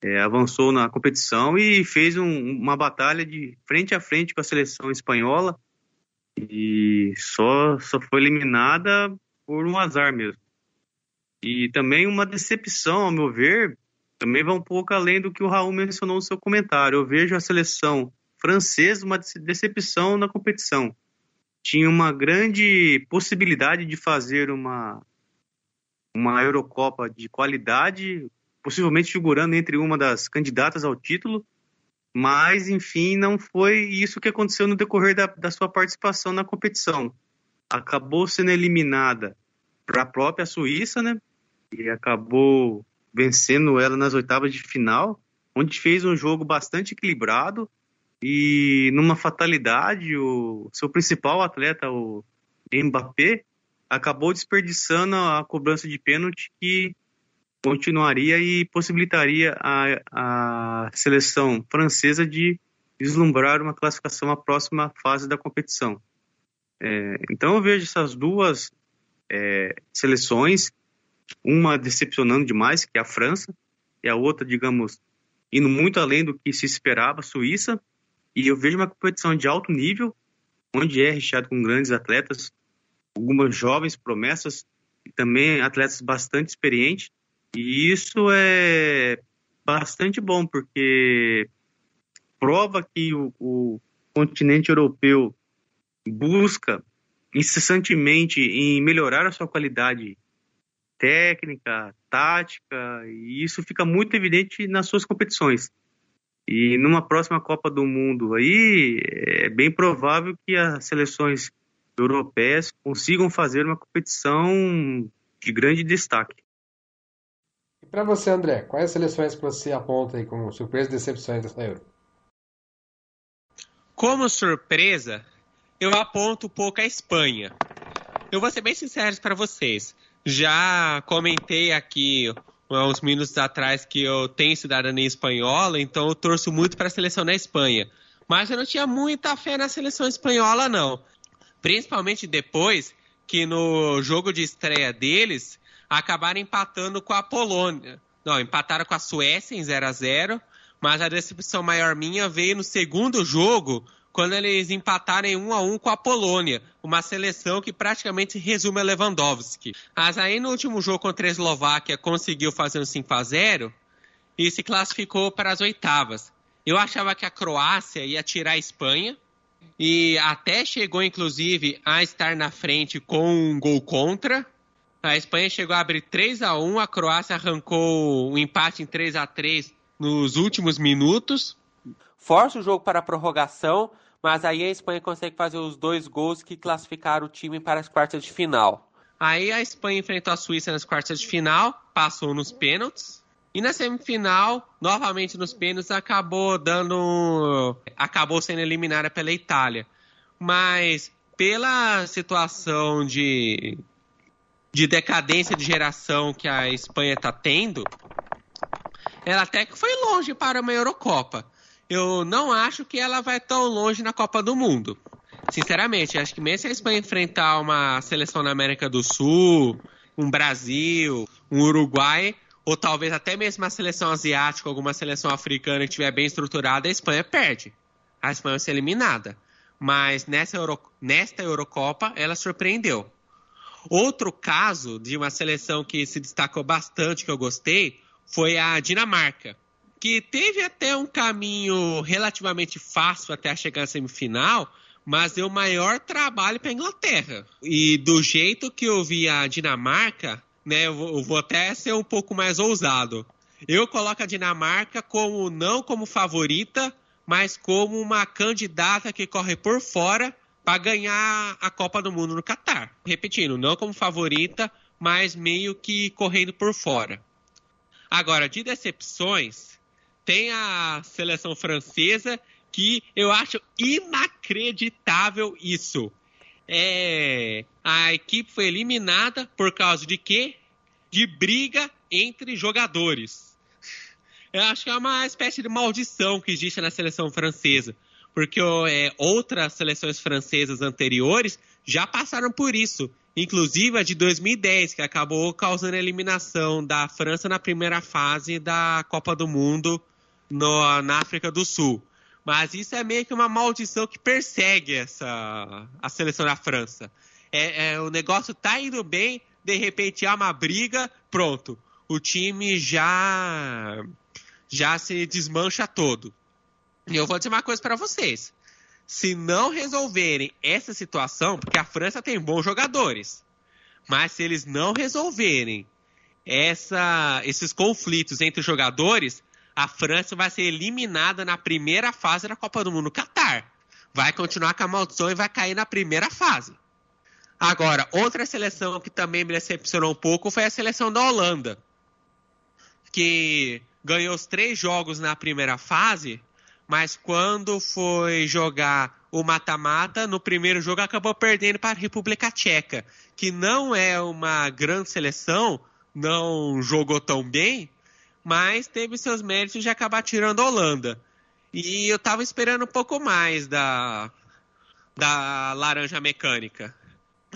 é, avançou na competição e fez um, uma batalha de frente a frente com a seleção espanhola e só, só foi eliminada por um azar mesmo. E também uma decepção, ao meu ver, também vai um pouco além do que o Raul mencionou no seu comentário. Eu vejo a seleção francesa uma decepção na competição. Tinha uma grande possibilidade de fazer uma, uma Eurocopa de qualidade, possivelmente figurando entre uma das candidatas ao título, mas enfim, não foi isso que aconteceu no decorrer da, da sua participação na competição. Acabou sendo eliminada para a própria Suíça, né? E acabou vencendo ela nas oitavas de final, onde fez um jogo bastante equilibrado e numa fatalidade o seu principal atleta, o Mbappé, acabou desperdiçando a cobrança de pênalti que continuaria e possibilitaria a, a seleção francesa de vislumbrar uma classificação à próxima fase da competição. É, então eu vejo essas duas é, seleções, uma decepcionando demais, que é a França, e a outra, digamos, indo muito além do que se esperava, a Suíça. E eu vejo uma competição de alto nível, onde é recheado com grandes atletas, algumas jovens promessas e também atletas bastante experientes. E isso é bastante bom, porque prova que o, o continente europeu busca incessantemente em melhorar a sua qualidade técnica, tática, e isso fica muito evidente nas suas competições. E numa próxima Copa do Mundo aí, é bem provável que as seleções europeias consigam fazer uma competição de grande destaque. E para você, André, quais seleções que você aponta aí como surpresa e decepções dessa Euro? Como surpresa, eu aponto um pouco a Espanha. Eu vou ser bem sincero para vocês. Já comentei aqui uns minutos atrás que eu tenho cidadania espanhola, então eu torço muito para a seleção da Espanha. Mas eu não tinha muita fé na seleção espanhola, não. Principalmente depois que no jogo de estreia deles acabaram empatando com a Polônia. Não, empataram com a Suécia em 0 a 0 mas a decepção maior minha veio no segundo jogo, quando eles empataram em 1 a 1 com a Polônia, uma seleção que praticamente resume a Lewandowski. Mas aí no último jogo contra a Eslováquia conseguiu fazer um 5 a 0 e se classificou para as oitavas. Eu achava que a Croácia ia tirar a Espanha e até chegou inclusive a estar na frente com um gol contra. A Espanha chegou a abrir 3 a 1, a Croácia arrancou um empate em 3 a 3 nos últimos minutos. Força o jogo para a prorrogação, mas aí a Espanha consegue fazer os dois gols que classificaram o time para as quartas de final. Aí a Espanha enfrentou a Suíça nas quartas de final, passou nos pênaltis. E na semifinal, novamente nos pênaltis, acabou dando. acabou sendo eliminada pela Itália. Mas pela situação de, de decadência de geração que a Espanha está tendo, ela até que foi longe para uma Eurocopa. Eu não acho que ela vai tão longe na Copa do Mundo. Sinceramente, acho que mesmo se a Espanha enfrentar uma seleção da América do Sul, um Brasil, um Uruguai, ou talvez até mesmo uma seleção asiática, alguma seleção africana que estiver bem estruturada, a Espanha perde. A Espanha vai ser eliminada. Mas nessa Euro, nesta Eurocopa, ela surpreendeu. Outro caso de uma seleção que se destacou bastante, que eu gostei, foi a Dinamarca, que teve até um caminho relativamente fácil até chegar à semifinal, mas deu maior trabalho para a Inglaterra. E do jeito que eu vi a Dinamarca, né, eu vou, até ser um pouco mais ousado. Eu coloco a Dinamarca como não como favorita, mas como uma candidata que corre por fora para ganhar a Copa do Mundo no Catar. Repetindo, não como favorita, mas meio que correndo por fora. Agora, de decepções, tem a seleção francesa que eu acho inacreditável isso. É, a equipe foi eliminada por causa de quê? De briga entre jogadores. Eu acho que é uma espécie de maldição que existe na seleção francesa. Porque é, outras seleções francesas anteriores já passaram por isso. Inclusive a de 2010, que acabou causando a eliminação da França na primeira fase da Copa do Mundo no, na África do Sul. Mas isso é meio que uma maldição que persegue essa, a seleção da França. É, é, o negócio tá indo bem, de repente há uma briga, pronto. O time já, já se desmancha todo. E eu vou dizer uma coisa para vocês se não resolverem essa situação, porque a França tem bons jogadores, mas se eles não resolverem essa, esses conflitos entre os jogadores, a França vai ser eliminada na primeira fase da Copa do Mundo Qatar. Vai continuar com a maldição e vai cair na primeira fase. Agora, outra seleção que também me decepcionou um pouco foi a seleção da Holanda, que ganhou os três jogos na primeira fase, mas quando foi jogar o mata-mata, no primeiro jogo acabou perdendo para a República Tcheca, que não é uma grande seleção, não jogou tão bem, mas teve seus méritos de acabar tirando a Holanda. E eu estava esperando um pouco mais da, da laranja mecânica.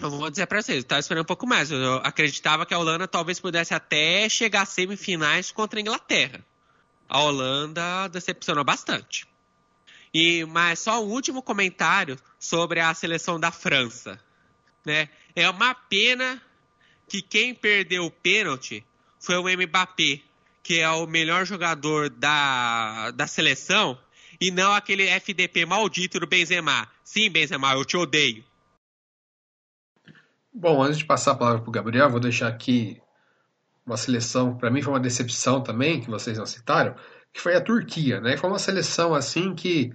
Eu vou dizer para vocês, eu estava esperando um pouco mais. Eu acreditava que a Holanda talvez pudesse até chegar às semifinais contra a Inglaterra a Holanda decepcionou bastante. E mas só um último comentário sobre a seleção da França, né? É uma pena que quem perdeu o pênalti foi o Mbappé, que é o melhor jogador da, da seleção, e não aquele FDP maldito do Benzema. Sim, Benzema, eu te odeio. Bom, antes de passar a palavra para o Gabriel, vou deixar aqui uma seleção, para mim foi uma decepção também, que vocês não citaram, que foi a Turquia, né? Foi uma seleção assim que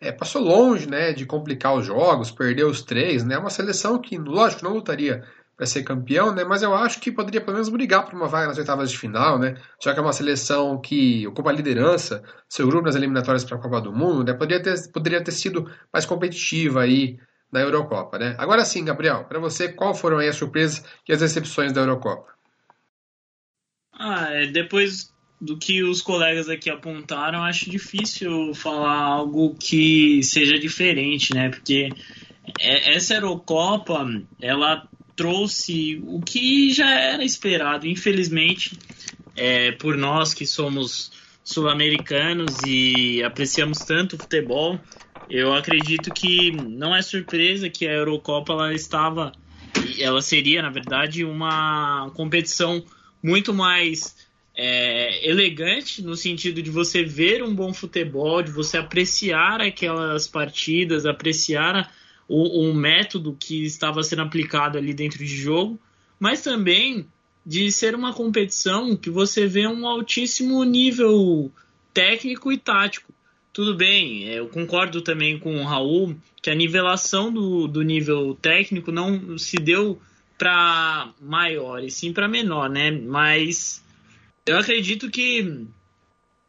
é, passou longe, né, de complicar os jogos, perdeu os três, né? Uma seleção que, lógico, não lutaria para ser campeão, né? Mas eu acho que poderia pelo menos brigar por uma vaga nas oitavas de final, né? Já que é uma seleção que ocupa a liderança, seu grupo nas eliminatórias para a Copa do Mundo, né? Poderia ter, poderia ter sido mais competitiva aí na Eurocopa, né? Agora sim, Gabriel, para você, qual foram aí as surpresas e as decepções da Eurocopa? Ah, é, depois do que os colegas aqui apontaram, acho difícil falar algo que seja diferente, né? Porque é, essa Eurocopa, ela trouxe o que já era esperado. Infelizmente, é, por nós que somos sul-americanos e apreciamos tanto o futebol, eu acredito que não é surpresa que a Eurocopa ela estava, ela seria na verdade uma competição muito mais é, elegante no sentido de você ver um bom futebol, de você apreciar aquelas partidas, apreciar o, o método que estava sendo aplicado ali dentro de jogo, mas também de ser uma competição que você vê um altíssimo nível técnico e tático. tudo bem, eu concordo também com o Raul que a nivelação do, do nível técnico não se deu para maior e sim para menor, né? Mas eu acredito que,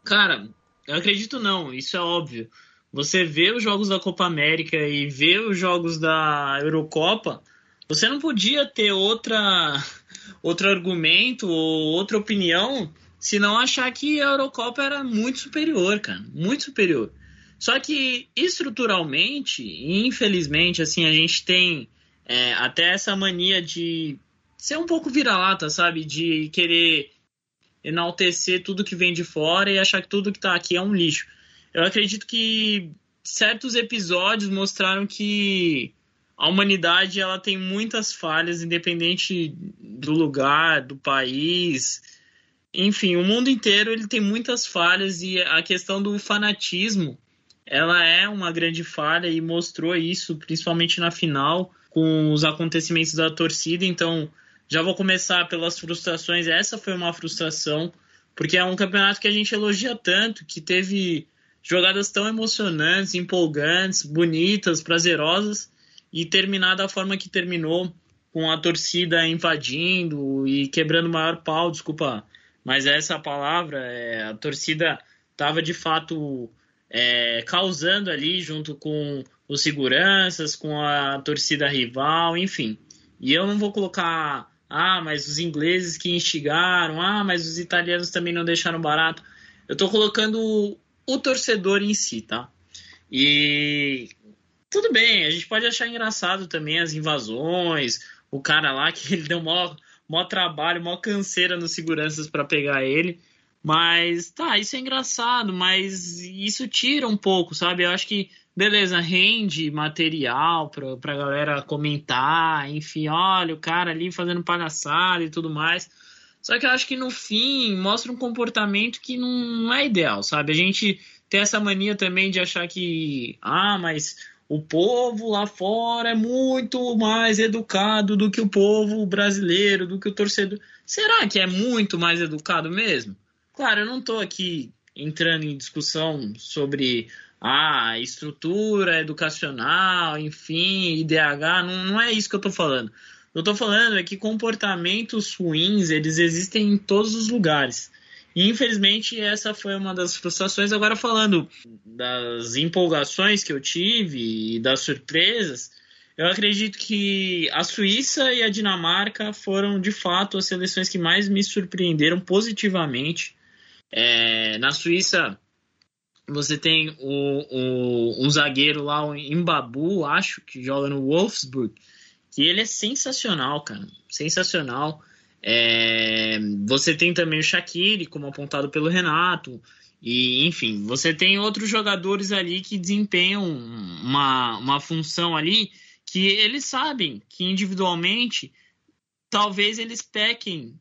cara, eu acredito não, isso é óbvio. Você vê os jogos da Copa América e vê os jogos da Eurocopa, você não podia ter outra outro argumento ou outra opinião se não achar que a Eurocopa era muito superior, cara, muito superior. Só que estruturalmente, infelizmente, assim, a gente tem é, até essa mania de ser um pouco vira-lata, sabe? De querer enaltecer tudo que vem de fora e achar que tudo que está aqui é um lixo. Eu acredito que certos episódios mostraram que a humanidade ela tem muitas falhas, independente do lugar, do país, enfim, o mundo inteiro ele tem muitas falhas e a questão do fanatismo ela é uma grande falha e mostrou isso principalmente na final com os acontecimentos da torcida. Então, já vou começar pelas frustrações. Essa foi uma frustração porque é um campeonato que a gente elogia tanto, que teve jogadas tão emocionantes, empolgantes, bonitas, prazerosas e terminar da forma que terminou com a torcida invadindo e quebrando o maior pau, desculpa mas essa palavra, é, a torcida estava de fato é, causando ali junto com os seguranças, com a torcida rival, enfim. E eu não vou colocar, ah, mas os ingleses que instigaram, ah, mas os italianos também não deixaram barato. Eu estou colocando o, torcedor em si, tá? E tudo bem, a gente pode achar engraçado também as invasões, o cara lá que ele deu maior mó trabalho, mó canseira nos seguranças para pegar ele. Mas tá, isso é engraçado, mas isso tira um pouco, sabe? Eu acho que, beleza, rende material pra, pra galera comentar, enfim, olha o cara ali fazendo palhaçada e tudo mais. Só que eu acho que no fim mostra um comportamento que não é ideal, sabe? A gente tem essa mania também de achar que, ah, mas o povo lá fora é muito mais educado do que o povo brasileiro, do que o torcedor. Será que é muito mais educado mesmo? Claro, eu não estou aqui entrando em discussão sobre a ah, estrutura educacional, enfim, IDH, não, não é isso que eu estou falando. Eu estou falando é que comportamentos ruins, eles existem em todos os lugares. E infelizmente essa foi uma das frustrações. Agora falando das empolgações que eu tive e das surpresas, eu acredito que a Suíça e a Dinamarca foram de fato as seleções que mais me surpreenderam positivamente. É, na Suíça você tem o, o, um zagueiro lá, o Imbabu, acho, que joga no Wolfsburg, que ele é sensacional, cara, sensacional. É, você tem também o Shaqiri, como apontado pelo Renato. E, enfim, você tem outros jogadores ali que desempenham uma, uma função ali que eles sabem que individualmente talvez eles pequem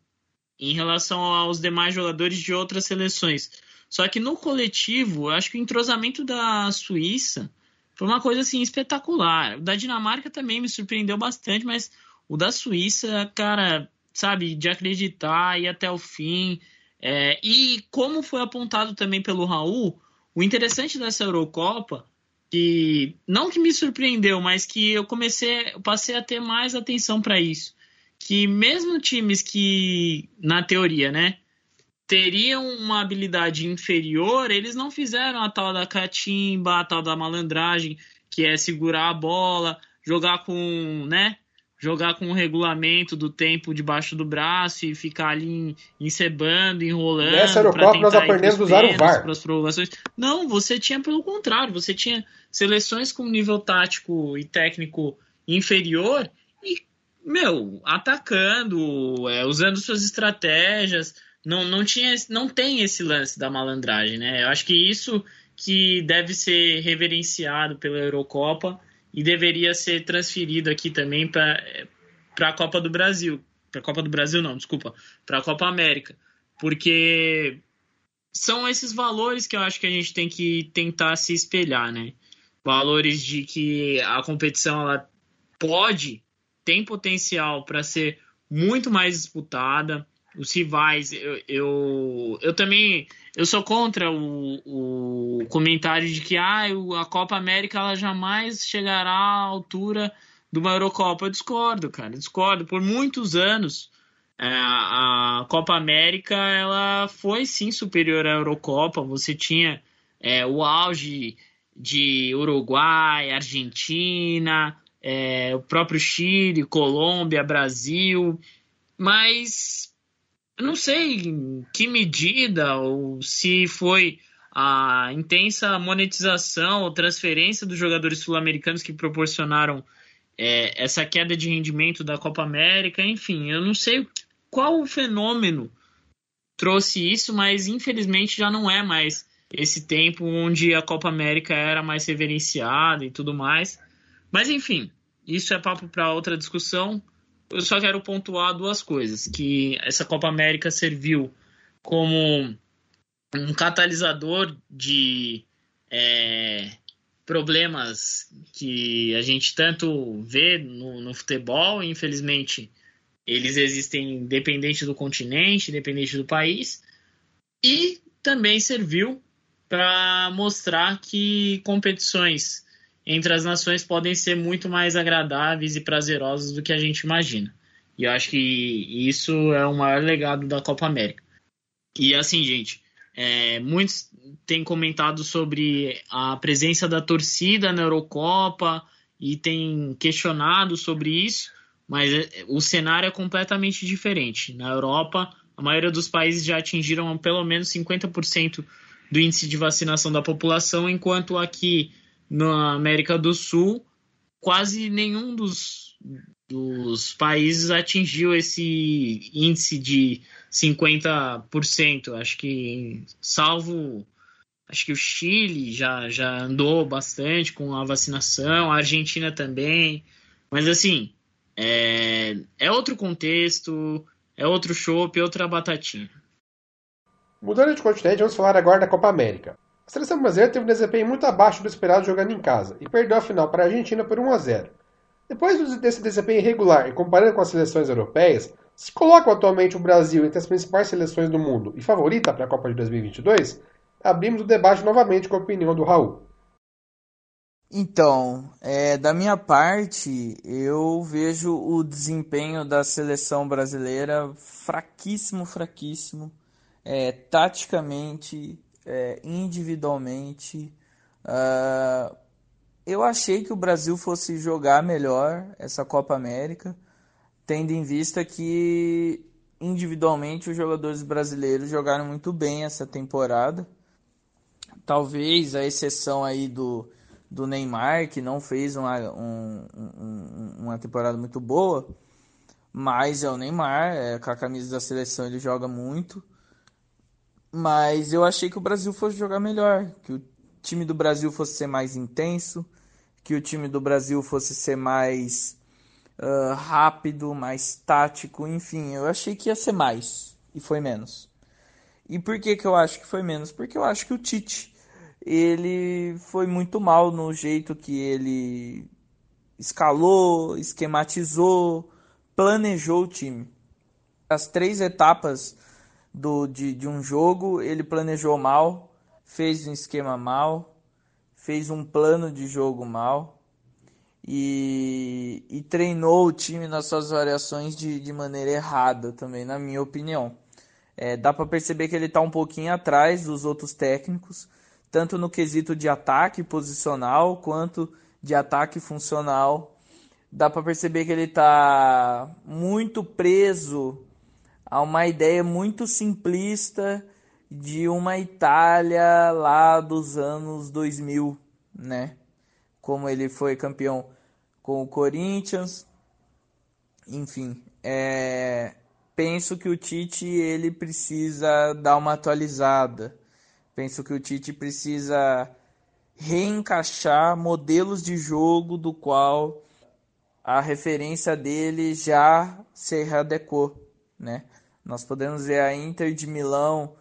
em relação aos demais jogadores de outras seleções. Só que no coletivo, eu acho que o entrosamento da Suíça foi uma coisa assim espetacular. O da Dinamarca também me surpreendeu bastante, mas o da Suíça, cara, sabe, de acreditar e até o fim. É, e como foi apontado também pelo Raul, o interessante dessa Eurocopa, que não que me surpreendeu, mas que eu comecei, eu passei a ter mais atenção para isso, que mesmo times que na teoria, né, teriam uma habilidade inferior, eles não fizeram a tal da catimba, a tal da malandragem, que é segurar a bola, jogar com, né, jogar com o regulamento do tempo debaixo do braço e ficar ali encebando, enrolando. Nessa Eurocopa nós aprendemos a usar o VAR. Prorrogações. Não, você tinha pelo contrário, você tinha seleções com nível tático e técnico inferior e, meu, atacando, é, usando suas estratégias. Não, não, tinha, não tem esse lance da malandragem, né? Eu acho que isso que deve ser reverenciado pela Eurocopa e deveria ser transferido aqui também para a Copa do Brasil. Para a Copa do Brasil, não, desculpa. Para a Copa América. Porque são esses valores que eu acho que a gente tem que tentar se espelhar, né? Valores de que a competição ela pode, tem potencial para ser muito mais disputada, os rivais. Eu, eu, eu, também eu sou contra o, o comentário de que ah, a Copa América ela jamais chegará à altura de uma Eurocopa. Eu discordo, cara, discordo. Por muitos anos é, a Copa América ela foi sim superior à Eurocopa. Você tinha é, o auge de Uruguai, Argentina, é, o próprio Chile, Colômbia, Brasil, mas não sei em que medida ou se foi a intensa monetização ou transferência dos jogadores sul-americanos que proporcionaram é, essa queda de rendimento da Copa América, enfim, eu não sei qual o fenômeno trouxe isso, mas infelizmente já não é mais esse tempo onde a Copa América era mais reverenciada e tudo mais. Mas enfim, isso é papo para outra discussão eu só quero pontuar duas coisas: que essa Copa América serviu como um catalisador de é, problemas que a gente tanto vê no, no futebol, e infelizmente eles existem independente do continente, independente do país, e também serviu para mostrar que competições entre as nações podem ser muito mais agradáveis e prazerosas do que a gente imagina. E eu acho que isso é o maior legado da Copa América. E assim, gente, é, muitos têm comentado sobre a presença da torcida na Eurocopa e têm questionado sobre isso, mas é, o cenário é completamente diferente. Na Europa, a maioria dos países já atingiram pelo menos 50% do índice de vacinação da população, enquanto aqui na América do Sul, quase nenhum dos, dos países atingiu esse índice de 50%. Acho que, salvo, acho que o Chile já, já andou bastante com a vacinação, a Argentina também. Mas, assim, é, é outro contexto, é outro chopp, é outra batatinha. Mudando de continente, vamos falar agora da Copa América. A seleção brasileira teve um desempenho muito abaixo do esperado jogando em casa e perdeu a final para a Argentina por 1 a 0. Depois desse desempenho irregular e comparando com as seleções europeias, se coloca atualmente o Brasil entre as principais seleções do mundo e favorita para a Copa de 2022? Abrimos o debate novamente com a opinião do Raul. Então, é, da minha parte, eu vejo o desempenho da seleção brasileira fraquíssimo, fraquíssimo. É, taticamente, é, individualmente. Uh, eu achei que o Brasil fosse jogar melhor essa Copa América, tendo em vista que individualmente os jogadores brasileiros jogaram muito bem essa temporada. Talvez a exceção aí do, do Neymar, que não fez uma, um, um, uma temporada muito boa, mas é o Neymar, é, com a camisa da seleção ele joga muito. Mas eu achei que o Brasil fosse jogar melhor, que o time do Brasil fosse ser mais intenso, que o time do Brasil fosse ser mais uh, rápido, mais tático, enfim, eu achei que ia ser mais e foi menos. E por que, que eu acho que foi menos? Porque eu acho que o Tite ele foi muito mal no jeito que ele escalou, esquematizou, planejou o time. As três etapas do, de, de um jogo, ele planejou mal, fez um esquema mal, fez um plano de jogo mal e, e treinou o time nas suas variações de, de maneira errada também, na minha opinião. É, dá para perceber que ele está um pouquinho atrás dos outros técnicos, tanto no quesito de ataque posicional quanto de ataque funcional. Dá para perceber que ele está muito preso a uma ideia muito simplista de uma Itália lá dos anos 2000, né? Como ele foi campeão com o Corinthians, enfim, é... penso que o Tite ele precisa dar uma atualizada. Penso que o Tite precisa reencaixar modelos de jogo do qual a referência dele já se readequou, né? Nós podemos ver a Inter de Milão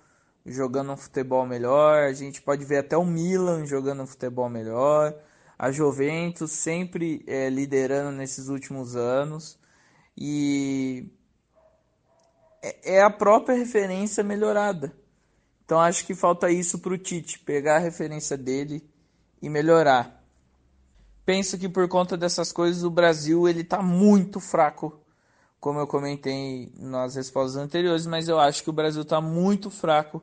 jogando um futebol melhor, a gente pode ver até o Milan jogando um futebol melhor, a Juventus sempre é, liderando nesses últimos anos e é, é a própria referência melhorada. Então acho que falta isso para o Tite, pegar a referência dele e melhorar. Penso que por conta dessas coisas o Brasil ele está muito fraco, como eu comentei nas respostas anteriores, mas eu acho que o Brasil está muito fraco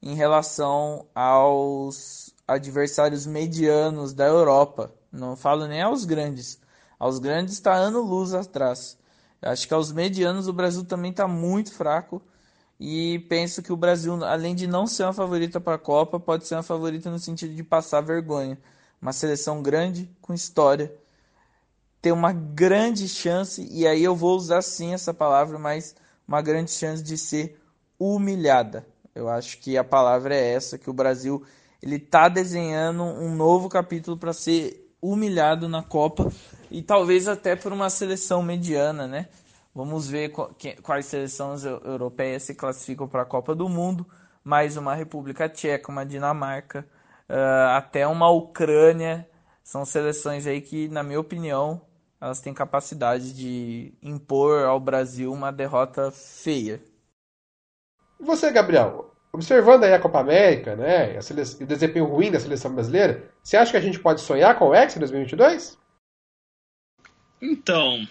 em relação aos adversários medianos da Europa. Não falo nem aos grandes. Aos grandes está ano luz atrás. Acho que aos medianos o Brasil também está muito fraco. E penso que o Brasil, além de não ser uma favorita para a Copa, pode ser uma favorita no sentido de passar vergonha. Uma seleção grande, com história, tem uma grande chance, e aí eu vou usar sim essa palavra, mas uma grande chance de ser humilhada. Eu acho que a palavra é essa, que o Brasil ele está desenhando um novo capítulo para ser humilhado na Copa e talvez até por uma seleção mediana, né? Vamos ver quais seleções europeias se classificam para a Copa do Mundo. Mais uma República Tcheca, uma Dinamarca, uh, até uma Ucrânia. São seleções aí que, na minha opinião, elas têm capacidade de impor ao Brasil uma derrota feia. E você, Gabriel? Observando aí a Copa América, né, o desempenho ruim da seleção brasileira, você acha que a gente pode sonhar com o Hexa 2022? Então,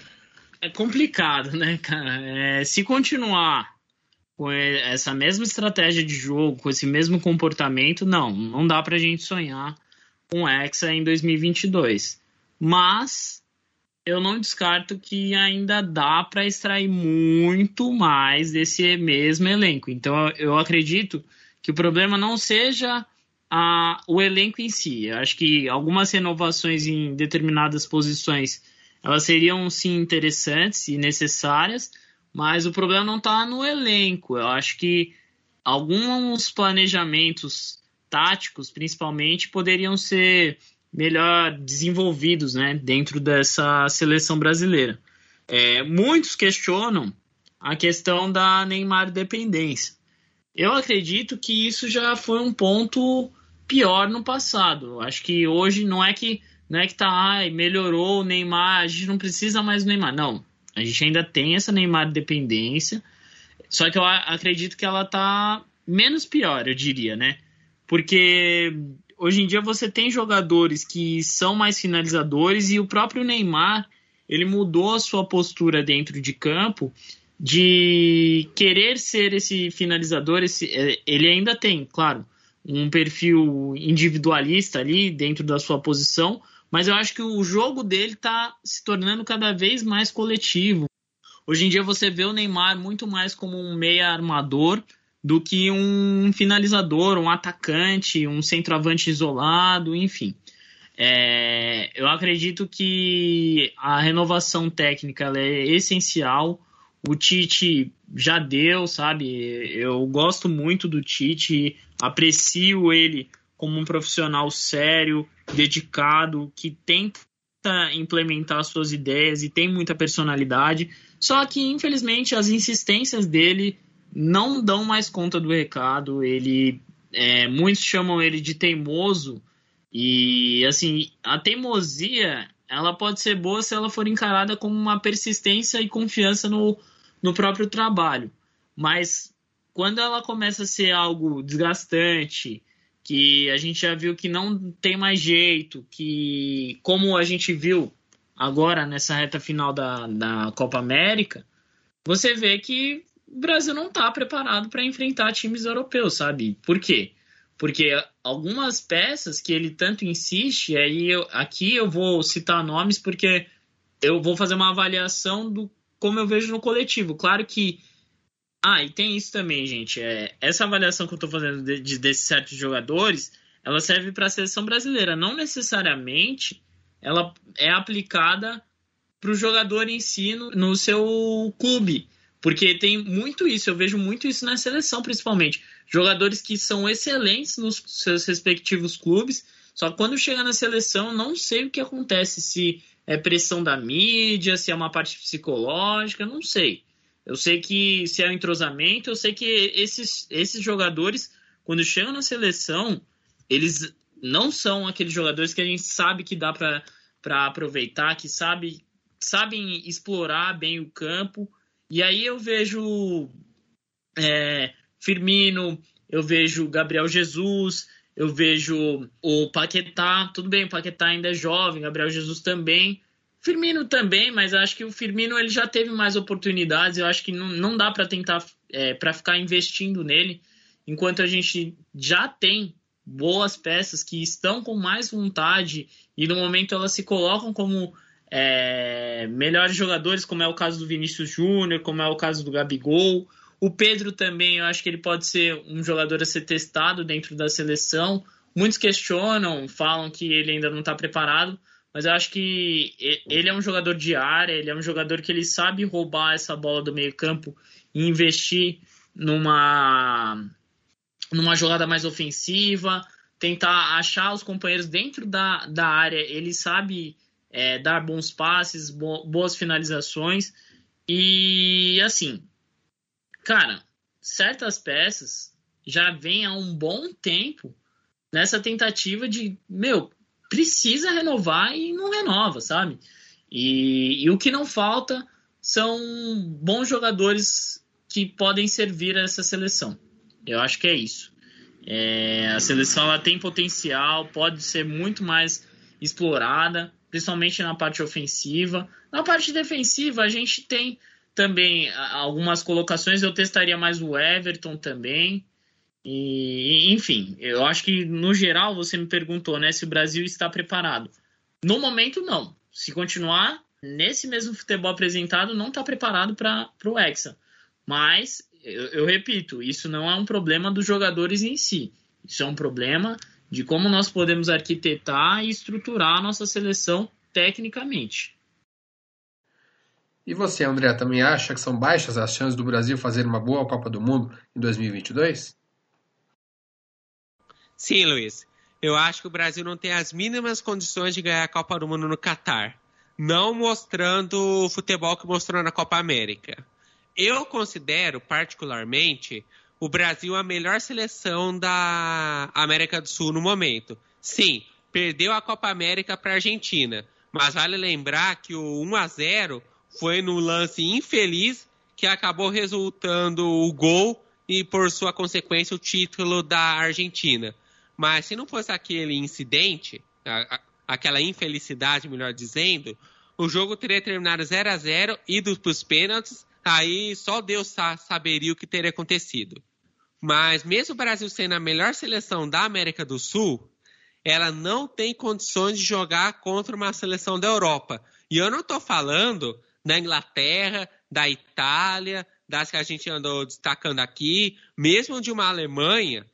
é complicado, né, cara? É, se continuar com essa mesma estratégia de jogo, com esse mesmo comportamento, não, não dá pra gente sonhar com o Hexa em 2022. Mas eu não descarto que ainda dá para extrair muito mais desse mesmo elenco. Então eu acredito que o problema não seja a, o elenco em si. Eu acho que algumas renovações em determinadas posições elas seriam sim interessantes e necessárias, mas o problema não está no elenco. Eu acho que alguns planejamentos táticos, principalmente, poderiam ser melhor desenvolvidos né, dentro dessa seleção brasileira. É, muitos questionam a questão da Neymar dependência. Eu acredito que isso já foi um ponto pior no passado. Acho que hoje não é que não é que tá, ai, melhorou o Neymar, a gente não precisa mais do Neymar. Não, a gente ainda tem essa Neymar dependência, só que eu acredito que ela tá menos pior, eu diria, né? Porque hoje em dia você tem jogadores que são mais finalizadores e o próprio Neymar ele mudou a sua postura dentro de campo de querer ser esse finalizador. Esse, é, ele ainda tem, claro, um perfil individualista ali dentro da sua posição, mas eu acho que o jogo dele está se tornando cada vez mais coletivo. Hoje em dia você vê o Neymar muito mais como um meia armador do que um finalizador, um atacante, um centroavante isolado, enfim. É, eu acredito que a renovação técnica é essencial. O Tite já deu, sabe? Eu gosto muito do Tite, aprecio ele como um profissional sério, dedicado, que tenta implementar suas ideias e tem muita personalidade. Só que, infelizmente, as insistências dele não dão mais conta do recado. Ele, é, muitos chamam ele de teimoso e assim a teimosia ela pode ser boa se ela for encarada como uma persistência e confiança no, no próprio trabalho. Mas quando ela começa a ser algo desgastante, que a gente já viu que não tem mais jeito, que como a gente viu agora nessa reta final da, da Copa América, você vê que o Brasil não está preparado para enfrentar times europeus, sabe? Por quê? Porque algumas peças que ele tanto insiste, aí eu, aqui eu vou citar nomes porque eu vou fazer uma avaliação do como eu vejo no coletivo. Claro que ah, e tem isso também, gente. É, essa avaliação que eu estou fazendo de, de, desses certos jogadores, ela serve para a seleção brasileira. Não necessariamente ela é aplicada para o jogador em si no, no, seu clube. Porque tem muito isso, eu vejo muito isso na seleção, principalmente. Jogadores que são excelentes nos seus respectivos clubes, só que quando chega na seleção, não sei o que acontece. Se é pressão da mídia, se é uma parte psicológica, não sei. Eu sei que se é o um entrosamento, eu sei que esses, esses jogadores, quando chegam na seleção, eles não são aqueles jogadores que a gente sabe que dá para aproveitar, que sabe, sabem explorar bem o campo. E aí eu vejo é, Firmino, eu vejo Gabriel Jesus, eu vejo o Paquetá, tudo bem, o Paquetá ainda é jovem, Gabriel Jesus também, Firmino também, mas acho que o Firmino ele já teve mais oportunidades, eu acho que não, não dá para tentar, é, para ficar investindo nele, enquanto a gente já tem boas peças que estão com mais vontade e no momento elas se colocam como é, melhores jogadores, como é o caso do Vinícius Júnior, como é o caso do Gabigol, o Pedro também, eu acho que ele pode ser um jogador a ser testado dentro da seleção. Muitos questionam, falam que ele ainda não está preparado, mas eu acho que ele é um jogador de área, ele é um jogador que ele sabe roubar essa bola do meio-campo e investir numa, numa jogada mais ofensiva, tentar achar os companheiros dentro da, da área. Ele sabe é, dar bons passes, bo boas finalizações. E assim, cara, certas peças já vêm há um bom tempo nessa tentativa de, meu, precisa renovar e não renova, sabe? E, e o que não falta são bons jogadores que podem servir a essa seleção. Eu acho que é isso. É, a seleção ela tem potencial, pode ser muito mais explorada, principalmente na parte ofensiva. Na parte defensiva, a gente tem também algumas colocações, eu testaria mais o Everton também. E, enfim, eu acho que no geral você me perguntou, né, se o Brasil está preparado. No momento, não. Se continuar nesse mesmo futebol apresentado, não está preparado para o Hexa. Mas, eu, eu repito, isso não é um problema dos jogadores em si. Isso é um problema de como nós podemos arquitetar e estruturar a nossa seleção tecnicamente. E você, André, também acha que são baixas as chances do Brasil fazer uma boa Copa do Mundo em 2022? Sim, Luiz. Eu acho que o Brasil não tem as mínimas condições de ganhar a Copa do Mundo no Catar, não mostrando o futebol que mostrou na Copa América. Eu considero, particularmente, o Brasil a melhor seleção da América do Sul no momento. Sim, perdeu a Copa América para a Argentina, mas vale lembrar que o 1 a 0 foi no lance infeliz que acabou resultando o gol e, por sua consequência, o título da Argentina. Mas se não fosse aquele incidente, a, a, aquela infelicidade, melhor dizendo, o jogo teria terminado 0 a 0 ido para os pênaltis, aí só Deus sa saberia o que teria acontecido. Mas mesmo o Brasil sendo a melhor seleção da América do Sul, ela não tem condições de jogar contra uma seleção da Europa. E eu não estou falando da Inglaterra, da Itália, das que a gente andou destacando aqui, mesmo de uma Alemanha,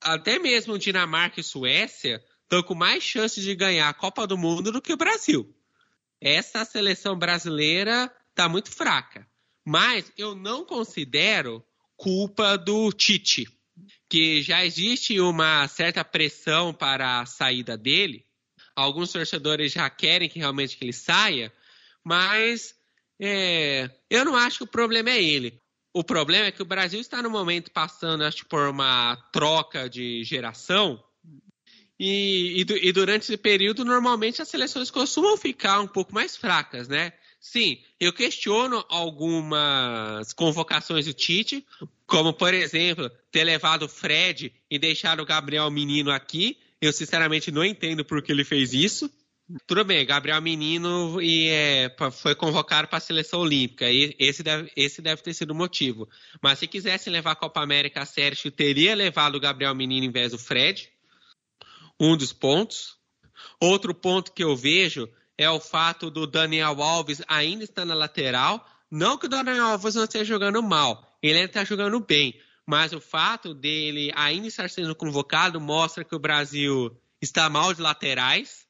até mesmo Dinamarca e Suécia, estão com mais chances de ganhar a Copa do Mundo do que o Brasil. Essa seleção brasileira está muito fraca. Mas eu não considero culpa do Tite, que já existe uma certa pressão para a saída dele. Alguns torcedores já querem que realmente que ele saia, mas é, eu não acho que o problema é ele. O problema é que o Brasil está no momento passando, acho, por uma troca de geração. E, e, e, durante esse período, normalmente as seleções costumam ficar um pouco mais fracas, né? Sim, eu questiono algumas convocações do Tite, como, por exemplo, ter levado o Fred e deixar o Gabriel Menino aqui. Eu, sinceramente, não entendo por que ele fez isso. Tudo bem, Gabriel Menino e, é, foi convocado para a seleção olímpica. E esse, deve, esse deve ter sido o motivo. Mas se quisesse levar a Copa América a sério, teria levado o Gabriel Menino em vez do Fred. Um dos pontos. Outro ponto que eu vejo é o fato do Daniel Alves ainda estar na lateral. Não que o Daniel Alves não esteja jogando mal, ele está jogando bem. Mas o fato dele ainda estar sendo convocado mostra que o Brasil está mal de laterais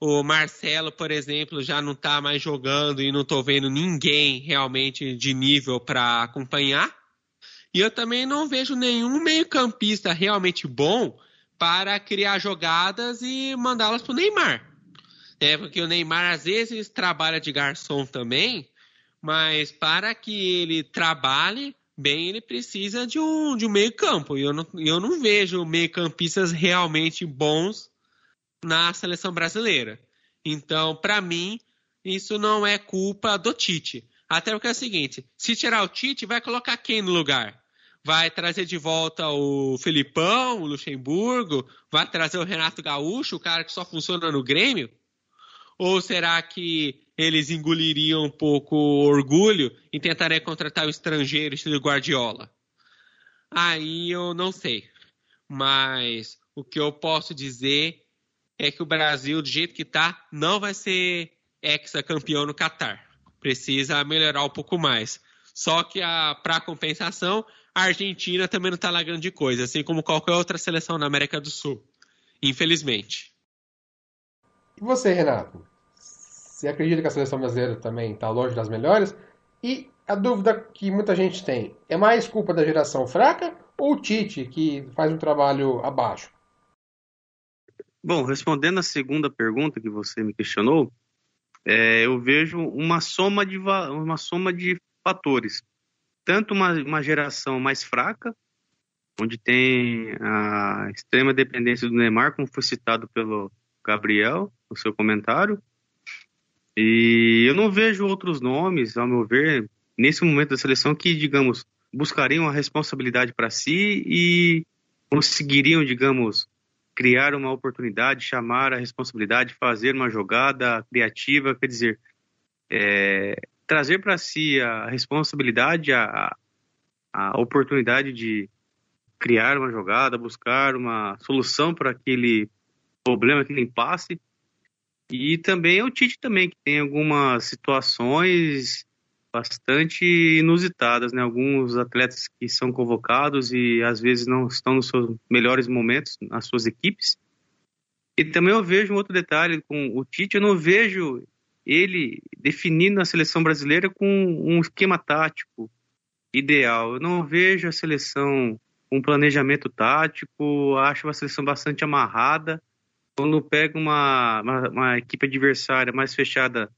o Marcelo, por exemplo, já não está mais jogando e não estou vendo ninguém realmente de nível para acompanhar. E eu também não vejo nenhum meio-campista realmente bom para criar jogadas e mandá-las para o Neymar. É, porque o Neymar às vezes trabalha de garçom também, mas para que ele trabalhe bem, ele precisa de um, de um meio-campo. E eu não, eu não vejo meio-campistas realmente bons na seleção brasileira. Então, para mim, isso não é culpa do Tite. Até porque é o seguinte: se tirar o Tite, vai colocar quem no lugar? vai trazer de volta o Felipão, o Luxemburgo, vai trazer o Renato Gaúcho, o cara que só funciona no Grêmio? Ou será que eles engoliriam um pouco o orgulho e tentariam contratar o estrangeiro estilo Guardiola? Aí eu não sei. Mas o que eu posso dizer é que o Brasil, do jeito que está, não vai ser ex-campeão no Catar. Precisa melhorar um pouco mais. Só que para compensação, a Argentina também não está lá grande coisa, assim como qualquer outra seleção na América do Sul. Infelizmente. E você, Renato? Você acredita que a seleção brasileira também está longe das melhores? E a dúvida que muita gente tem: é mais culpa da geração fraca ou o Tite, que faz um trabalho abaixo? Bom, respondendo a segunda pergunta que você me questionou, é, eu vejo uma soma de, uma soma de fatores. Tanto uma, uma geração mais fraca, onde tem a extrema dependência do Neymar, como foi citado pelo Gabriel no seu comentário, e eu não vejo outros nomes, ao meu ver, nesse momento da seleção que, digamos, buscariam a responsabilidade para si e conseguiriam, digamos, criar uma oportunidade, chamar a responsabilidade, fazer uma jogada criativa, quer dizer, é, trazer para si a responsabilidade, a, a oportunidade de criar uma jogada, buscar uma solução para aquele problema, aquele impasse e também o Tite também, que tem algumas situações bastante inusitadas, né? Alguns atletas que são convocados e às vezes não estão nos seus melhores momentos nas suas equipes. E também eu vejo um outro detalhe com o Tite, eu não vejo ele definindo a seleção brasileira com um esquema tático ideal. Eu não vejo a seleção com um planejamento tático, acho uma seleção bastante amarrada quando pega uma, uma, uma equipe adversária mais fechada,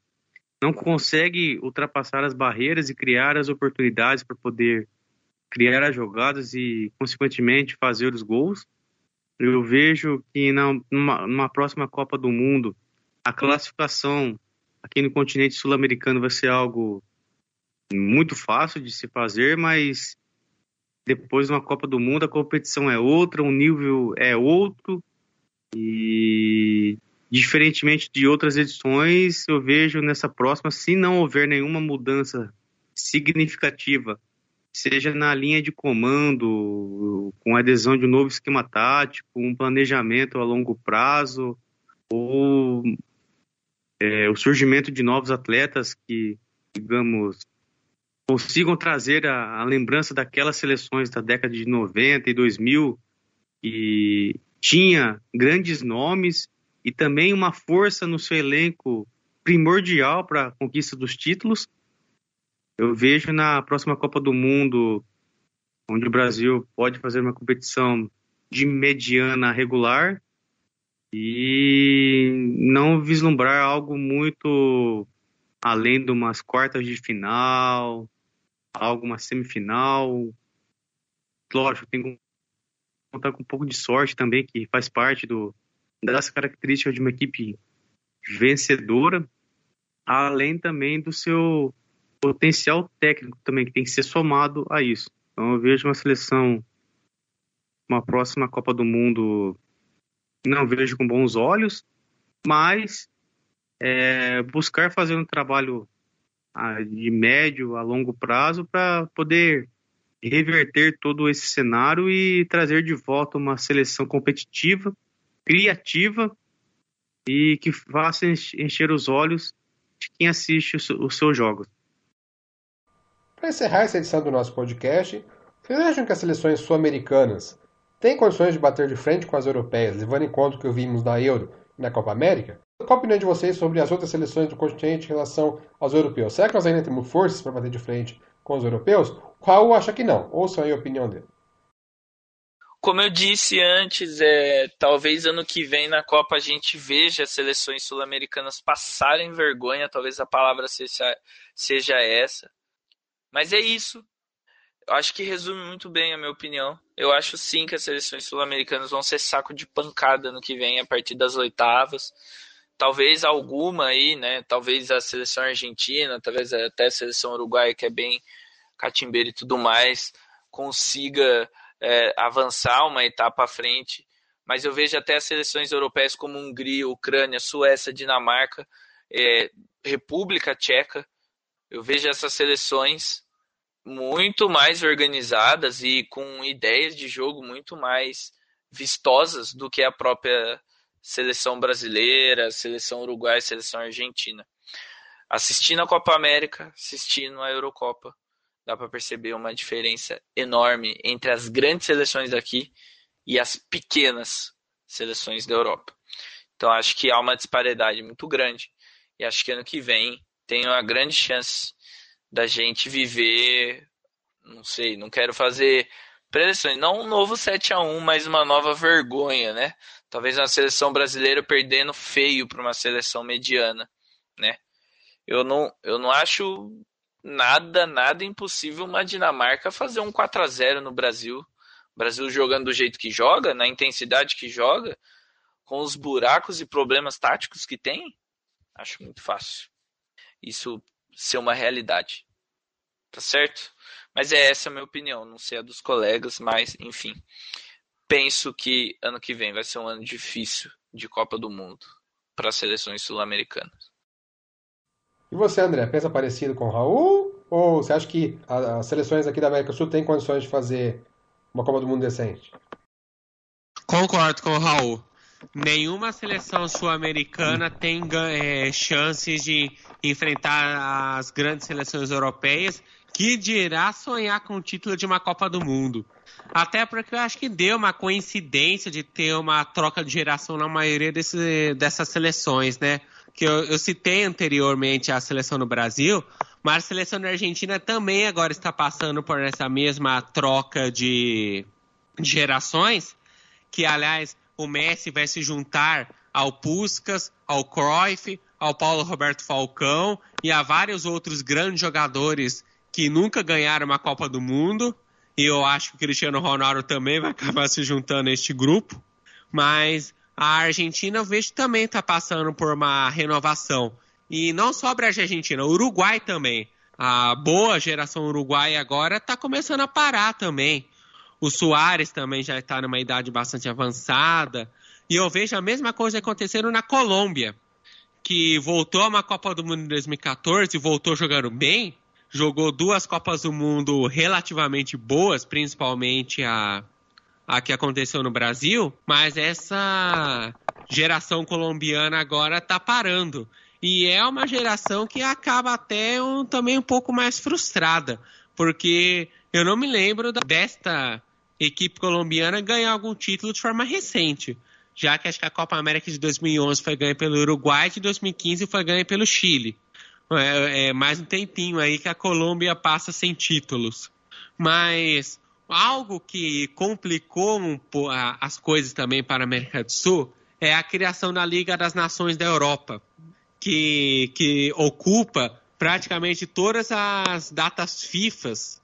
não consegue ultrapassar as barreiras e criar as oportunidades para poder criar as jogadas e, consequentemente, fazer os gols. Eu vejo que na, numa, numa próxima Copa do Mundo, a classificação aqui no continente sul-americano vai ser algo muito fácil de se fazer, mas depois de uma Copa do Mundo a competição é outra, o nível é outro e, diferentemente de outras edições, eu vejo nessa próxima, se não houver nenhuma mudança significativa, seja na linha de comando, com adesão de um novo esquema tático, um planejamento a longo prazo, ou é, o surgimento de novos atletas que, digamos, consigam trazer a, a, lembrança daquelas seleções da década de 90 e 2000 e tinha grandes nomes e também uma força no seu elenco primordial para a conquista dos títulos. Eu vejo na próxima Copa do Mundo, onde o Brasil pode fazer uma competição de mediana regular e não vislumbrar algo muito além de umas quartas de final, alguma semifinal. Lógico, tem contar com um pouco de sorte também, que faz parte do, das características de uma equipe vencedora, além também do seu potencial técnico também, que tem que ser somado a isso. Então eu vejo uma seleção, uma próxima Copa do Mundo, não vejo com bons olhos, mas é, buscar fazer um trabalho ah, de médio a longo prazo para poder reverter todo esse cenário e trazer de volta uma seleção competitiva, criativa e que faça encher os olhos de quem assiste os seus jogos. Para encerrar essa edição do nosso podcast, vocês acham que as seleções sul-americanas têm condições de bater de frente com as europeias, levando em conta o que vimos na Euro e na Copa América? Qual a opinião de vocês sobre as outras seleções do continente em relação aos europeus? Será que nós ainda temos forças para bater de frente com os europeus? Qual acha que não? Ouçam aí a opinião dele. Como eu disse antes, é, talvez ano que vem na Copa a gente veja as seleções sul-americanas passarem vergonha, talvez a palavra seja, seja essa. Mas é isso. Eu acho que resume muito bem a minha opinião. Eu acho sim que as seleções sul-americanas vão ser saco de pancada no que vem a partir das oitavas talvez alguma aí, né? Talvez a seleção argentina, talvez até a seleção uruguaia, que é bem catimbeira e tudo mais, consiga é, avançar uma etapa à frente. Mas eu vejo até as seleções europeias como Hungria, Ucrânia, Suécia, Dinamarca, é, República Tcheca. Eu vejo essas seleções muito mais organizadas e com ideias de jogo muito mais vistosas do que a própria seleção brasileira, seleção uruguaia, seleção argentina. Assistindo a Copa América, assistindo a Eurocopa, dá para perceber uma diferença enorme entre as grandes seleções daqui e as pequenas seleções da Europa. Então acho que há uma disparidade muito grande e acho que ano que vem tem uma grande chance da gente viver, não sei, não quero fazer predições, não um novo 7 a 1, mas uma nova vergonha, né? Talvez uma seleção brasileira perdendo feio para uma seleção mediana, né? Eu não, eu não acho nada, nada impossível uma Dinamarca fazer um 4 a 0 no Brasil. O Brasil jogando do jeito que joga, na intensidade que joga, com os buracos e problemas táticos que tem, acho muito fácil. Isso ser uma realidade. Tá certo? Mas é essa a minha opinião, não sei a dos colegas, mas enfim. Penso que ano que vem vai ser um ano difícil de Copa do Mundo para as seleções sul-americanas. E você, André, pensa parecido com o Raul? Ou você acha que as seleções aqui da América do Sul têm condições de fazer uma Copa do Mundo decente? Concordo com o Raul. Nenhuma seleção sul-americana tem é, chances de enfrentar as grandes seleções europeias, que dirá sonhar com o título de uma Copa do Mundo. Até porque eu acho que deu uma coincidência de ter uma troca de geração na maioria desse, dessas seleções, né? que eu, eu, citei anteriormente a seleção no Brasil, mas a seleção da Argentina também agora está passando por essa mesma troca de, de gerações, que aliás o Messi vai se juntar ao Puskas, ao Cruyff, ao Paulo Roberto Falcão e a vários outros grandes jogadores que nunca ganharam uma Copa do Mundo. E eu acho que o Cristiano Ronaldo também vai acabar se juntando a este grupo. Mas a Argentina eu vejo também está passando por uma renovação. E não só a Argentina, o Uruguai também. A boa geração uruguaia agora está começando a parar também. O Soares também já está numa idade bastante avançada. E eu vejo a mesma coisa acontecendo na Colômbia, que voltou a uma Copa do Mundo em 2014 e voltou jogando bem. Jogou duas Copas do Mundo relativamente boas, principalmente a a que aconteceu no Brasil, mas essa geração colombiana agora está parando. E é uma geração que acaba até um, também um pouco mais frustrada, porque eu não me lembro desta equipe colombiana ganhar algum título de forma recente, já que acho que a Copa América de 2011 foi ganha pelo Uruguai, de 2015 foi ganha pelo Chile. É, é mais um tempinho aí que a Colômbia passa sem títulos. Mas Algo que complicou um, as coisas também para a América do Sul é a criação da Liga das Nações da Europa, que, que ocupa praticamente todas as datas FIFAs.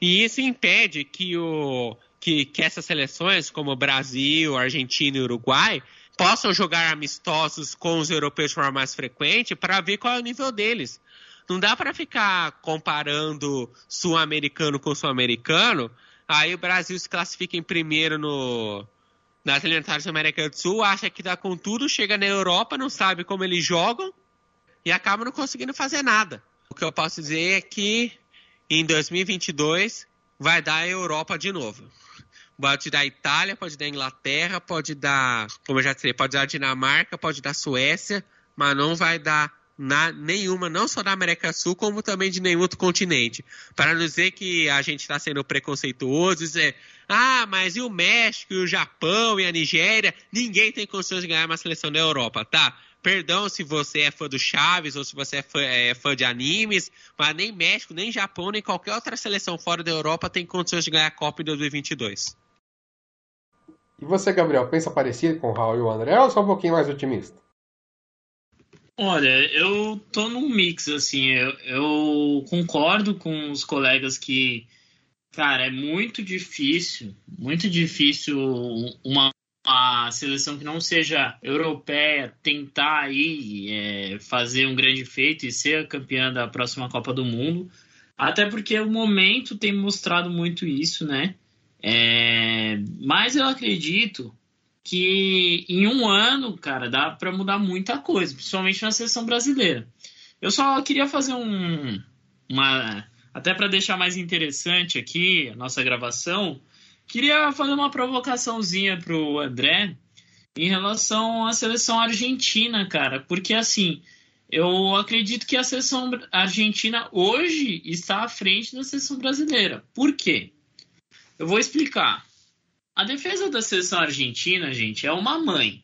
E isso impede que, o, que, que essas seleções, como Brasil, Argentina e Uruguai, possam jogar amistosos com os europeus de forma mais frequente para ver qual é o nível deles. Não dá para ficar comparando sul-americano com sul-americano. Aí o Brasil se classifica em primeiro no nas eliminatórias da América do Sul, acha que dá com tudo, chega na Europa, não sabe como eles jogam e acaba não conseguindo fazer nada. O que eu posso dizer é que em 2022 vai dar a Europa de novo. Pode dar Itália, pode dar Inglaterra, pode dar, como eu já disse, pode dar Dinamarca, pode dar Suécia, mas não vai dar na, nenhuma, não só da América do Sul, como também de nenhum outro continente. Para não dizer que a gente está sendo preconceituoso, dizer, ah, mas e o México, e o Japão, e a Nigéria, ninguém tem condições de ganhar uma seleção da Europa, tá? Perdão se você é fã do Chaves ou se você é fã, é fã, de animes, mas nem México, nem Japão, nem qualquer outra seleção fora da Europa tem condições de ganhar a Copa em 2022. E você, Gabriel, pensa parecido com o Raul e o André ou só um pouquinho mais otimista? Olha, eu tô num mix, assim, eu, eu, concordo com os colegas que, cara, é muito difícil, muito difícil uma, uma seleção que não seja europeia tentar aí é, fazer um grande feito e ser campeã da próxima Copa do Mundo. Até porque o momento tem mostrado muito isso, né? É... Mas eu acredito que em um ano, cara, dá para mudar muita coisa, principalmente na seleção brasileira. Eu só queria fazer um, uma, até para deixar mais interessante aqui a nossa gravação, queria fazer uma provocaçãozinha pro André em relação à seleção argentina, cara, porque assim, eu acredito que a seleção argentina hoje está à frente da seleção brasileira. Por quê? Eu vou explicar. A defesa da seleção argentina, gente, é uma mãe.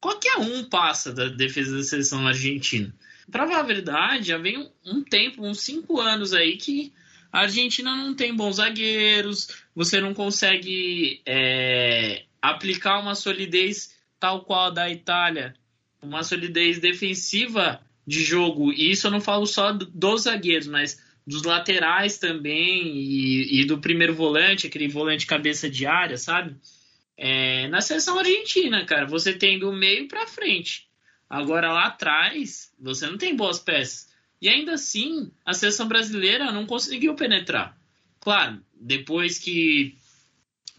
Qualquer um passa da defesa da seleção argentina. Para falar a verdade, já vem um, tempo, uns cinco anos aí, que a Argentina não tem bons zagueiros, você não consegue é, aplicar uma solidez tal qual a da Itália, uma solidez defensiva de jogo. E isso eu não falo só dos zagueiros, mas dos laterais também e, e, do primeiro volante, aquele volante cabeça de área, sabe? É, na seleção argentina, cara, você tem do meio para frente. Agora lá atrás, você não tem boas peças. E ainda assim, a seleção brasileira não conseguiu penetrar. Claro, depois que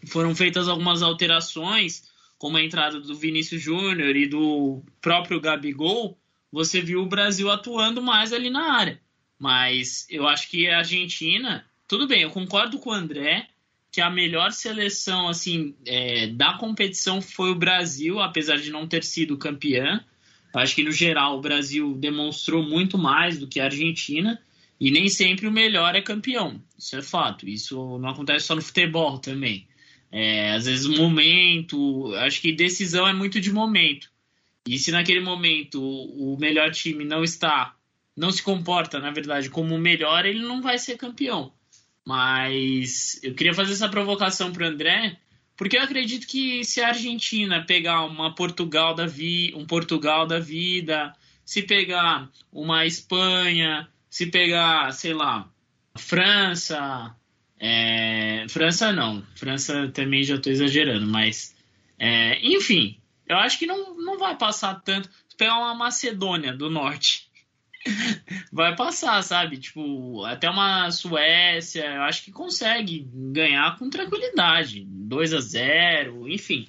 foram feitas algumas alterações, como a entrada do Vinícius Júnior e do próprio Gabigol, você viu o Brasil atuando mais ali na área. Mas eu acho que a Argentina, tudo bem, eu concordo com o André que a melhor seleção assim é, da competição foi o Brasil, apesar de não ter sido campeã. Acho que no geral o Brasil demonstrou muito mais do que a Argentina e nem sempre o melhor é campeão. Isso é fato. Isso não acontece só no futebol também. É, às vezes o momento, acho que decisão é muito de momento. E se naquele momento o melhor time não está não se comporta, na verdade, como o melhor, ele não vai ser campeão. Mas eu queria fazer essa provocação para o André, porque eu acredito que se a Argentina pegar uma Portugal da vi, um Portugal da vida, se pegar uma Espanha, se pegar, sei lá, França, é, França não, França também já estou exagerando, mas é, enfim, eu acho que não, não vai passar tanto. Se pegar uma Macedônia do Norte, vai passar, sabe? Tipo, até uma Suécia, eu acho que consegue ganhar com tranquilidade. 2 a 0 enfim.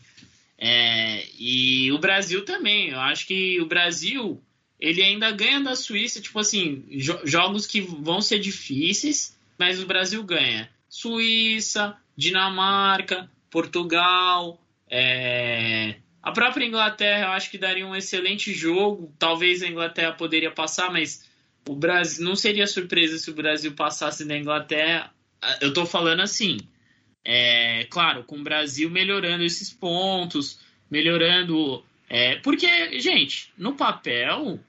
É, e o Brasil também, eu acho que o Brasil ele ainda ganha da Suíça, tipo assim, jo jogos que vão ser difíceis, mas o Brasil ganha. Suíça, Dinamarca, Portugal, é, a própria Inglaterra eu acho que daria um excelente jogo. Talvez a Inglaterra poderia passar, mas o Brasil não seria surpresa se o Brasil passasse da Inglaterra. Ah, eu estou falando assim, é, claro, com o Brasil melhorando esses pontos, melhorando. É, porque, gente, no papel,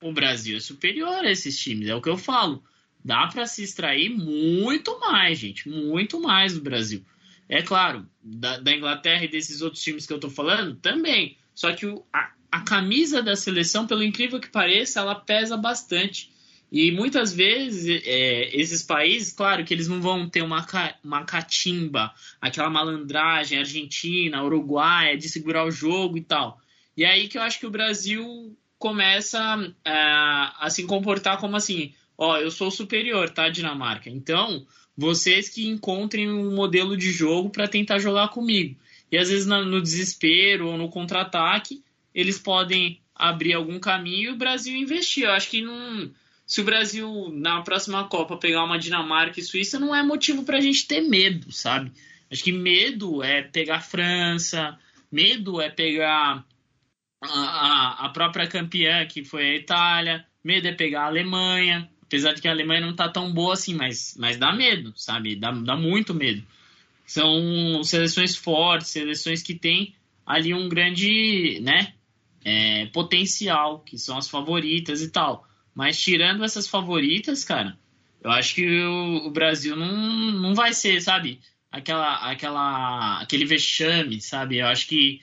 o Brasil é superior a esses times, é o que eu falo. Dá para se extrair muito mais, gente, muito mais do Brasil. É claro, da, da, Inglaterra e desses outros times que eu tô falando, também. Só que o, a, a camisa da seleção, pelo incrível que pareça, ela pesa bastante. E muitas vezes é, esses países, claro que eles não vão ter uma, uma catimba, aquela malandragem argentina, uruguaia, de segurar o jogo e tal. E é aí que eu acho que o Brasil começa é, a se comportar como assim, ó, eu sou superior, tá, Dinamarca? Então, vocês que encontrem um modelo de jogo para tentar jogar comigo. E às vezes no desespero ou no contra-ataque, eles podem abrir algum caminho e o Brasil investir. Eu acho que não, se o Brasil na próxima Copa pegar uma Dinamarca e Suíça, não é motivo para a gente ter medo, sabe? Acho que medo é pegar França, medo é pegar a, a, a própria campeã, que foi a Itália, medo é pegar a Alemanha, Apesar de que a Alemanha não tá tão boa assim, mas, mas dá medo, sabe? Dá, dá muito medo. São seleções fortes, seleções que têm ali um grande né, é, potencial, que são as favoritas e tal. Mas tirando essas favoritas, cara, eu acho que o, o Brasil não, não vai ser, sabe? Aquela, aquela, aquele vexame, sabe? Eu acho que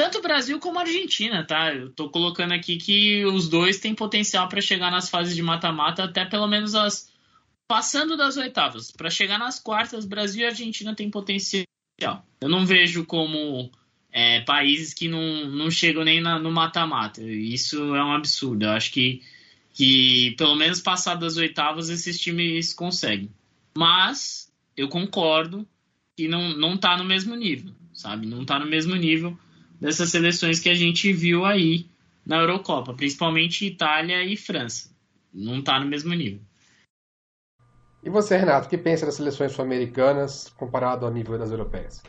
tanto o Brasil como a Argentina, tá? Eu tô colocando aqui que os dois têm potencial para chegar nas fases de mata-mata, até pelo menos as passando das oitavas. Para chegar nas quartas, Brasil e Argentina têm potencial. Eu não vejo como é, países que não, não chegam nem na, no mata-mata. Isso é um absurdo. Eu acho que, que pelo menos passar das oitavas esses times conseguem. Mas eu concordo que não, não tá no mesmo nível, sabe? Não tá no mesmo nível dessas seleções que a gente viu aí na Eurocopa, principalmente Itália e França. Não tá no mesmo nível. E você, Renato, o que pensa das seleções sul-americanas comparado ao nível das europeias?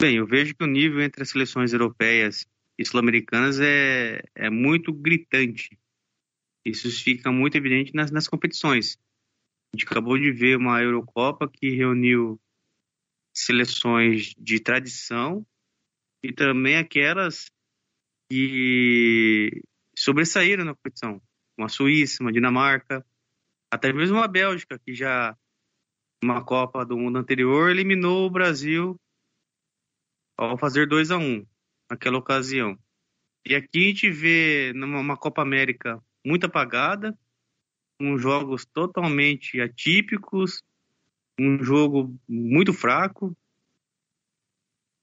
Bem, eu vejo que o nível entre as seleções europeias e sul-americanas é, é muito gritante. Isso fica muito evidente nas, nas competições. A gente acabou de ver uma Eurocopa que reuniu seleções de tradição e também aquelas que sobressaíram na competição. Uma Suíça, uma Dinamarca, até mesmo uma Bélgica, que já uma Copa do Mundo anterior eliminou o Brasil ao fazer 2 a 1 um, naquela ocasião. E aqui a gente vê numa Copa América muito apagada, com jogos totalmente atípicos, um jogo muito fraco.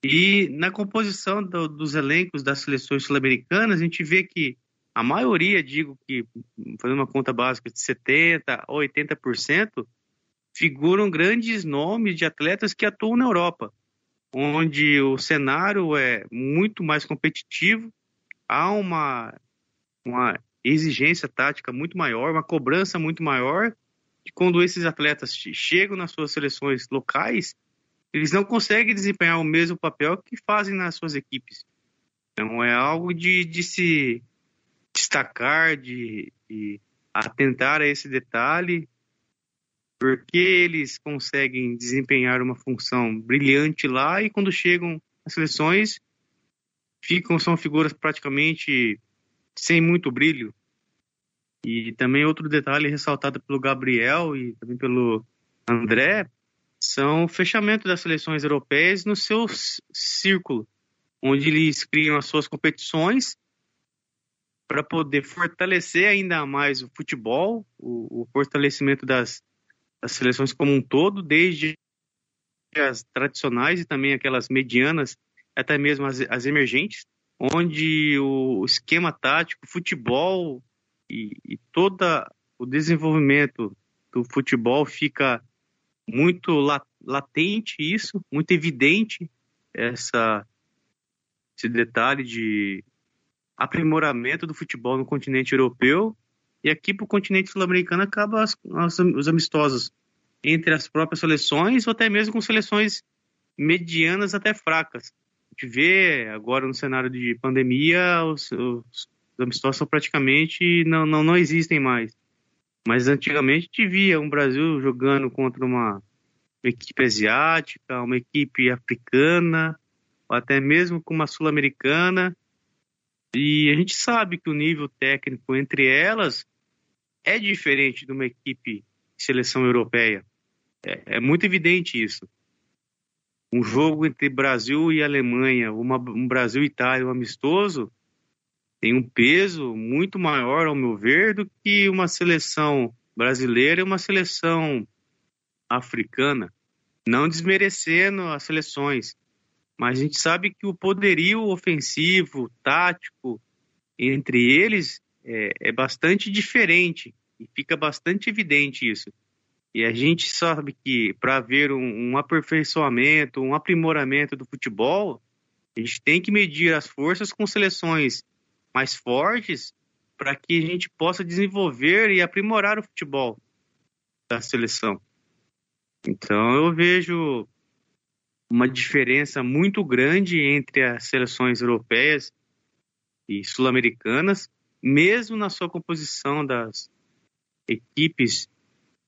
E na composição do, dos elencos das seleções sul-americanas, a gente vê que a maioria, digo que, fazendo uma conta básica de 70% a 80%, figuram grandes nomes de atletas que atuam na Europa onde o cenário é muito mais competitivo, há uma, uma exigência tática muito maior, uma cobrança muito maior, que quando esses atletas chegam nas suas seleções locais, eles não conseguem desempenhar o mesmo papel que fazem nas suas equipes. Então é algo de, de se destacar, de, de atentar a esse detalhe porque eles conseguem desempenhar uma função brilhante lá e quando chegam às seleções ficam são figuras praticamente sem muito brilho. E também outro detalhe ressaltado pelo Gabriel e também pelo André são o fechamento das seleções europeias no seu círculo, onde eles criam as suas competições para poder fortalecer ainda mais o futebol, o, o fortalecimento das as seleções como um todo, desde as tradicionais e também aquelas medianas, até mesmo as, as emergentes, onde o esquema tático, futebol e, e todo o desenvolvimento do futebol fica muito latente isso, muito evidente essa esse detalhe de aprimoramento do futebol no continente europeu e aqui para o continente sul-americano acaba as, as, os amistosos entre as próprias seleções ou até mesmo com seleções medianas até fracas. A gente vê agora no cenário de pandemia os, os, os amistosos praticamente não, não, não existem mais. Mas antigamente gente via um Brasil jogando contra uma equipe asiática, uma equipe africana, ou até mesmo com uma sul-americana. E a gente sabe que o nível técnico entre elas é diferente de uma equipe de seleção europeia. É, é muito evidente isso. Um jogo entre Brasil e Alemanha, uma, um Brasil e Itália, um amistoso, tem um peso muito maior, ao meu ver, do que uma seleção brasileira e uma seleção africana. Não desmerecendo as seleções, mas a gente sabe que o poderio ofensivo, tático, entre eles é, é bastante diferente e fica bastante evidente isso. E a gente sabe que para haver um, um, aperfeiçoamento, um aprimoramento do futebol, a gente tem que medir as forças com seleções mais fortes para que a gente possa desenvolver e aprimorar o futebol da seleção. Então eu vejo uma diferença muito grande entre as seleções europeias e sul-americanas, mesmo na sua composição das equipes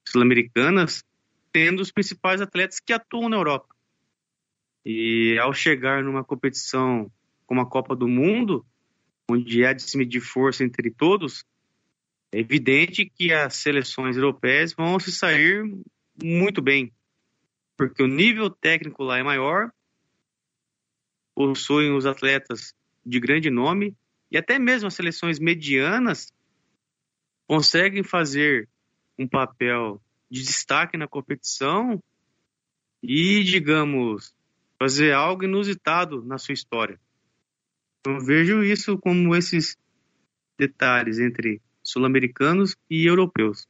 sul-americanas, tendo os principais atletas que atuam na Europa. E ao chegar numa competição como a Copa do Mundo, onde há de se força entre todos, é evidente que as seleções europeias vão se sair muito bem, porque o nível técnico lá é maior, possuem os atletas de grande nome e até mesmo as seleções medianas conseguem fazer um papel de destaque na competição e, digamos, fazer algo inusitado na sua história. Eu vejo isso como esses detalhes entre sul-americanos e europeus.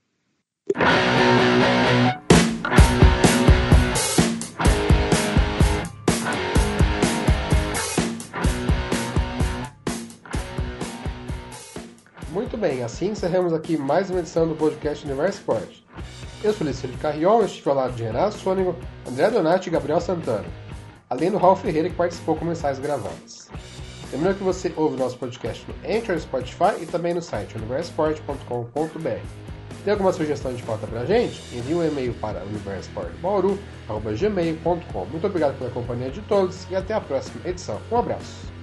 Muito bem, assim encerramos aqui mais uma edição do podcast Universo Esporte. Eu sou Liceu Carrion, estive ao lado de Renato Sônico, André Donati e Gabriel Santana, além do Raul Ferreira que participou com mensagens gravadas. Lembrando que você ouve nosso podcast no Anchor, Spotify e também no site universosport.com.br. Tem alguma sugestão de pauta pra gente? Envie um e-mail para universosportbauru.gmail.com Muito obrigado pela companhia de todos e até a próxima edição. Um abraço!